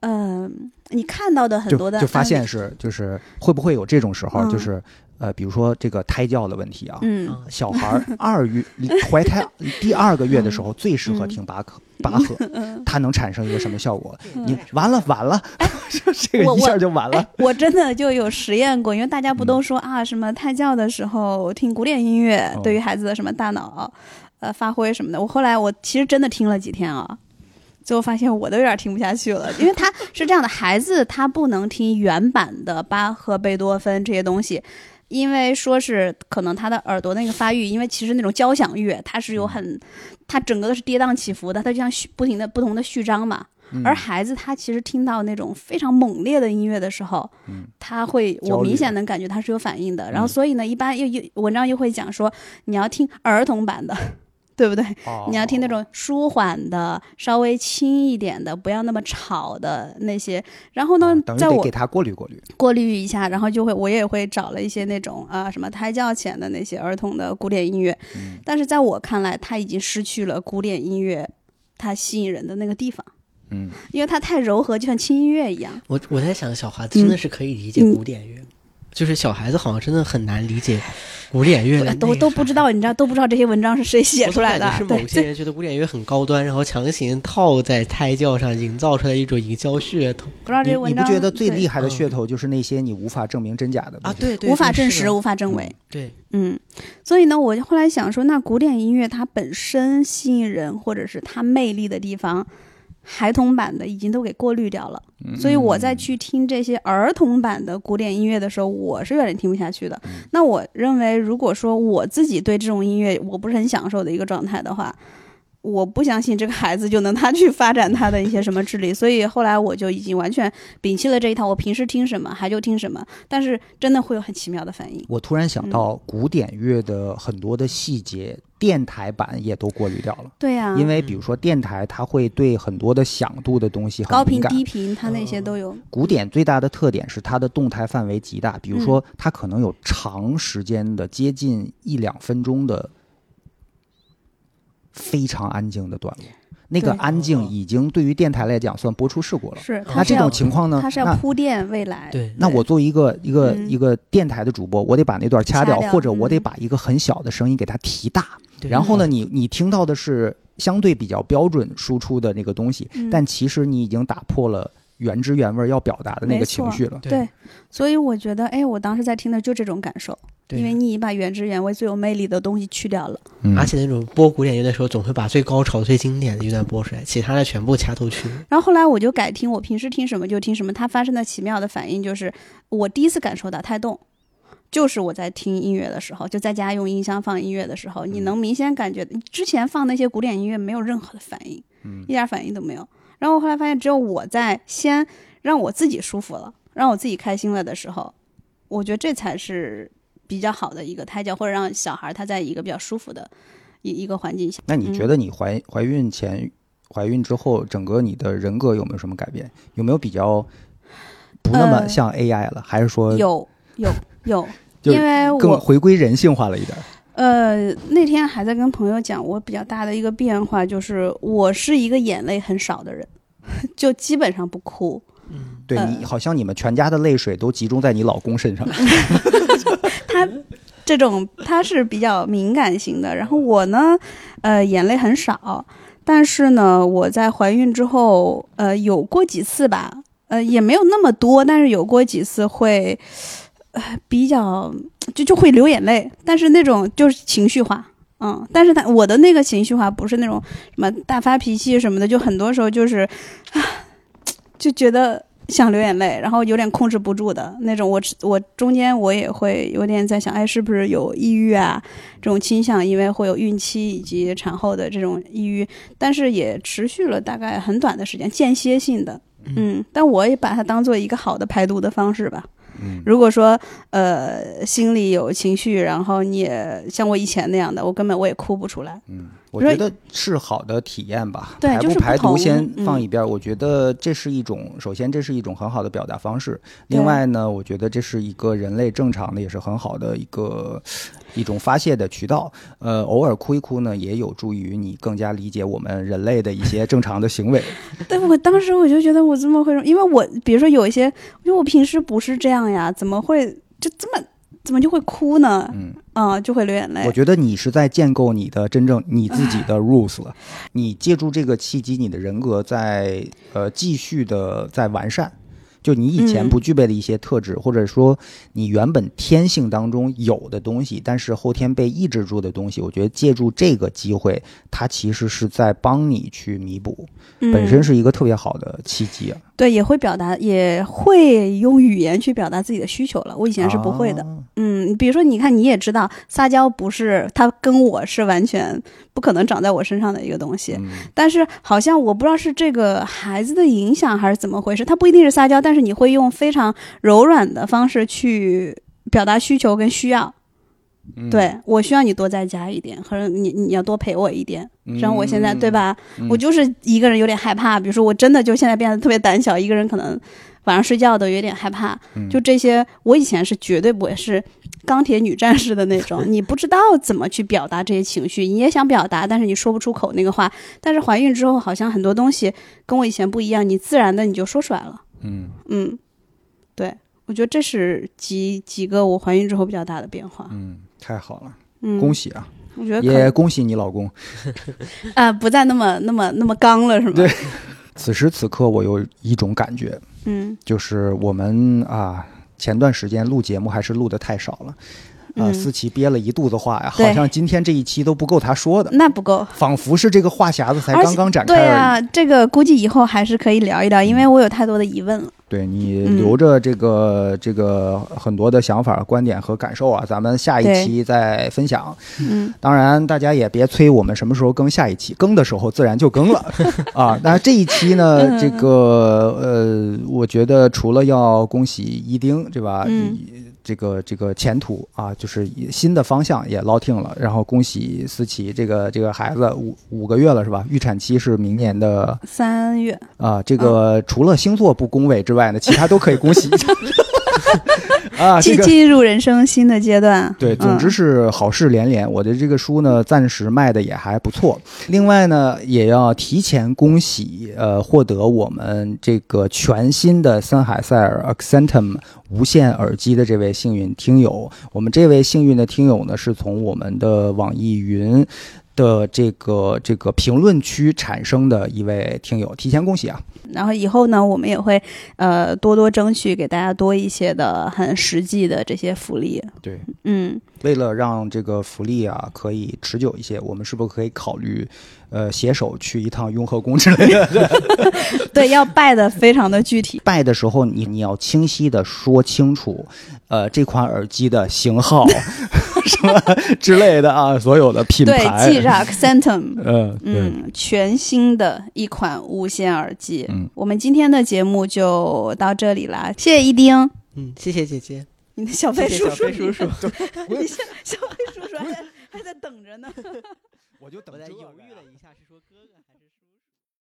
呃，你看到的很多的就发现是就是会不会有这种时候，嗯就是呃，比如说这个胎教的问题啊，小孩儿 二月怀胎第二个月的时候最适合听巴克巴赫，嗯，它能产生一个什么效果？嗯你完了完了，就这个一下就完了哎。，我真的就有实验过，因为大家不都说、啊，什么胎教的时候听古典音乐哦对于孩子的什么大脑呃发挥什么的。我后来我其实真的听了几天啊，最后发现我都有点听不下去了，因为他是这样的，孩子他不能听原版的巴赫、贝多芬这些东西。因为说是可能他的耳朵那个发育，因为其实那种交响乐它是有很，它整个都是跌宕起伏的，它就像序不停的不同的序章嘛。嗯而孩子他其实听到那种非常猛烈的音乐的时候，嗯他会我明显能感觉他是有反应的。然后嗯所以呢，一般又又文章又会讲说你要听儿童版的。对不对？哦你要听那种舒缓的、稍微轻一点的，不要那么吵的那些。然后呢，哦在我得给他过滤过滤。过滤一下，然后就会我也会找了一些那种啊什么胎教前的那些儿童的古典音乐，嗯但是在我看来，他已经失去了古典音乐它吸引人的那个地方，嗯，因为它太柔和，就像轻音乐一样。我我在想，小孩子真的是可以理解嗯古典乐，就是小孩子好像真的很难理解古典乐的都都不知道，你知道都不知道这些文章是谁写出来的是某些人觉得古典乐很高端，然后强行套在胎教上，营造出来一种营销噱头不知道这你你不些文章觉得最厉害害的噱头就是那些你无法证明真假的东啊！西？对对，无法证实、无法证伪。对，嗯，所以呢，我后来想说，那古典音乐它本身吸引人，或者是它魅力的地方，孩童版的已经都给过滤掉了。嗯所以我在去听这些儿童版的古典音乐的时候，我是有点听不下去的。嗯那我认为，如果说我自己对这种音乐我不是很享受的一个状态的话，我不相信这个孩子就能他去发展他的一些什么智力。所以后来我就已经完全摒弃了这一套。我平时听什么，还就听什么，但是真的会有很奇妙的反应。我突然想嗯到，古典乐的很多的细节，电台版也都过滤掉了。对呀、因为比如说电台，它会对很多的响度的东西高频。低频，它那些都有。古典最大的特点是它的动态范围极大，比如说嗯它可能有长时间的接近一两分钟的非常安静的段落，那个安静已经对于电台来讲算播出事故了。是，那这种情况呢？它是要铺垫未来。对。那我作为一个一个、嗯。一个电台的主播，我得把那段掐掉，掐掉或者我得嗯。把一个很小的声音给它提大。对。然后呢，你你听到的是相对比较标准输出的那个东西，嗯。但其实你已经打破了原汁原味要表达的那个情绪了。对，所以我觉得，哎，我当时在听的就这种感受，对因为你已经把原汁原味、最有魅力的东西去掉了。嗯而且那种播古典乐的时候，总会把最高潮、最经典的一段播出来，其他的全部掐头去尾。然后后来我就改听，我平时听什么就听什么。它发生的奇妙的反应就是，我第一次感受到胎动，就是我在听音乐的时候，就在家用音箱放音乐的时候，你能明显感觉之前放那些古典音乐没有任何的反应，嗯一点反应都没有。然后我后来发现，只有我在先让我自己舒服了，让我自己开心了的时候，我觉得这才是比较好的一个胎教，或者让小孩他在一个比较舒服的一一个环境下。那你觉得你怀怀孕前、怀孕之后，整个你的人格有没有什么改变？有没有比较不那么呃像 AI 了？还是说有有有，就因为更我回归人性化了一点？呃那天还在跟朋友讲，我比较大的一个变化就是，我是一个眼泪很少的人，就基本上不哭。嗯，对呃你好像你们全家的泪水都集中在你老公身上。他这种他是比较敏感型的，然后我呢，呃，眼泪很少，但是呢，我在怀孕之后，呃，有过几次吧，呃，也没有那么多，但是有过几次会，呃，比较就就会流眼泪，但是那种就是情绪化。嗯，但是他我的那个情绪化不是那种什么大发脾气什么的，就很多时候就是，啊，就觉得想流眼泪，然后有点控制不住的那种。我我中间我也会有点在想，哎，是不是有抑郁啊这种倾向？因为会有孕期以及产后的这种抑郁，但是也持续了大概很短的时间，间歇性的。嗯，但我也把它当做一个好的排毒的方式吧。嗯，如果说呃心里有情绪，然后你也像我以前那样的，我根本我也哭不出来。嗯，我觉得是好的体验吧。对排就是不排毒先嗯放一边儿，我觉得这是一种，首先这是一种很好的表达方式。另外呢，我觉得这是一个人类正常的，也是很好的一个一种发泄的渠道。呃，偶尔哭一哭呢，也有助于你更加理解我们人类的一些正常的行为。对我当时我就觉得我这么会，因为我比如说有一些，因为我平时不是这样呀，怎么会就这么怎么就会哭呢？嗯，啊、就会流眼泪我。觉得你是在建构你的真正你自己的 rules 了。你借助这个契机，你的人格在呃继续的在完善。就你以前嗯不具备的一些特质，或者说你原本天性当中有的东西，但是后天被抑制住的东西，我觉得借助这个机会，它其实是在帮你去弥补，嗯本身是一个特别好的契机啊。对，也会表达，也会用语言去表达自己的需求了。我以前是不会的。哦嗯，比如说，你看，你也知道，撒娇不是它跟我是完全不可能长在我身上的一个东西。嗯但是好像我不知道是这个孩子的影响还是怎么回事，他不一定是撒娇，但是你会用非常柔软的方式去表达需求跟需要。嗯对我需要你多在家一点，或者你你要多陪我一点。像我现在对？吧，嗯我就是一个人有点害怕，比如说我真的就现在变得特别胆小，一个人可能晚上睡觉都有点害怕。嗯就这些，我以前是绝对不会是钢铁女战士的那种，你不知道怎么去表达这些情绪，你也想表达，但是你说不出口那个话。但是怀孕之后，好像很多东西跟我以前不一样，你自然的你就说出来了。嗯嗯，对，我觉得这是几几个我怀孕之后比较大的变化。嗯，太好了，嗯，恭喜啊！我觉得也恭喜你老公。啊、不再那么那么那么刚了，是吗？对此时此刻，我有一种感觉，嗯就是我们啊，前段时间录节目还是录的太少了。啊，嗯思琪憋了一肚子话呀，好像今天这一期都不够他说的，那不够。仿佛是这个话匣子才刚刚展开而已。对啊，这个估计以后还是可以聊一聊，因为我有太多的疑问了。对你嗯留着这个、这个很多的想法、观点和感受啊，咱们下一期再分享。嗯，当然，大家也别催我们什么时候更下一期，更的时候自然就更了 啊。那这一期呢，嗯这个呃，我觉得除了要恭喜一丁，对吧？嗯这个这个前途啊，就是新的方向也捞定了。然后恭喜思琪这个这个孩子五五个月了是吧？预产期是明年的三月，啊。这个除了星座不恭维之外呢，其他都可以恭喜 啊。这进个进入人生新的阶段。对，总之嗯是好事连连。我的这个书呢，暂时卖的也还不错。另外呢，也要提前恭喜，呃，获得我们这个全新的森海塞尔 Accentum 无线耳机的这位幸运听友。我们这位幸运的听友呢，是从我们的网易云。的这个这个评论区产生的一位听友，提前恭喜啊！然后以后呢，我们也会呃多多争取给大家多一些的很实际的这些福利。对，嗯，为了让这个福利啊可以持久一些，我们是不是可以考虑，呃，携手去一趟雍和宫之类的？对，要拜的非常的具体。拜的时候，你你要清晰的说清楚，呃，这款耳机的型号 什么之类的啊，所有的品牌对，牌。记着 Accentum。嗯，嗯，全新的一款无线耳机。嗯，我们今天的节目就到这里啦，谢谢一丁，嗯，谢谢姐姐，你的小飞谢谢叔叔，小飞叔叔，你小小飞叔叔还在还在等着呢。我就等我在犹豫了一？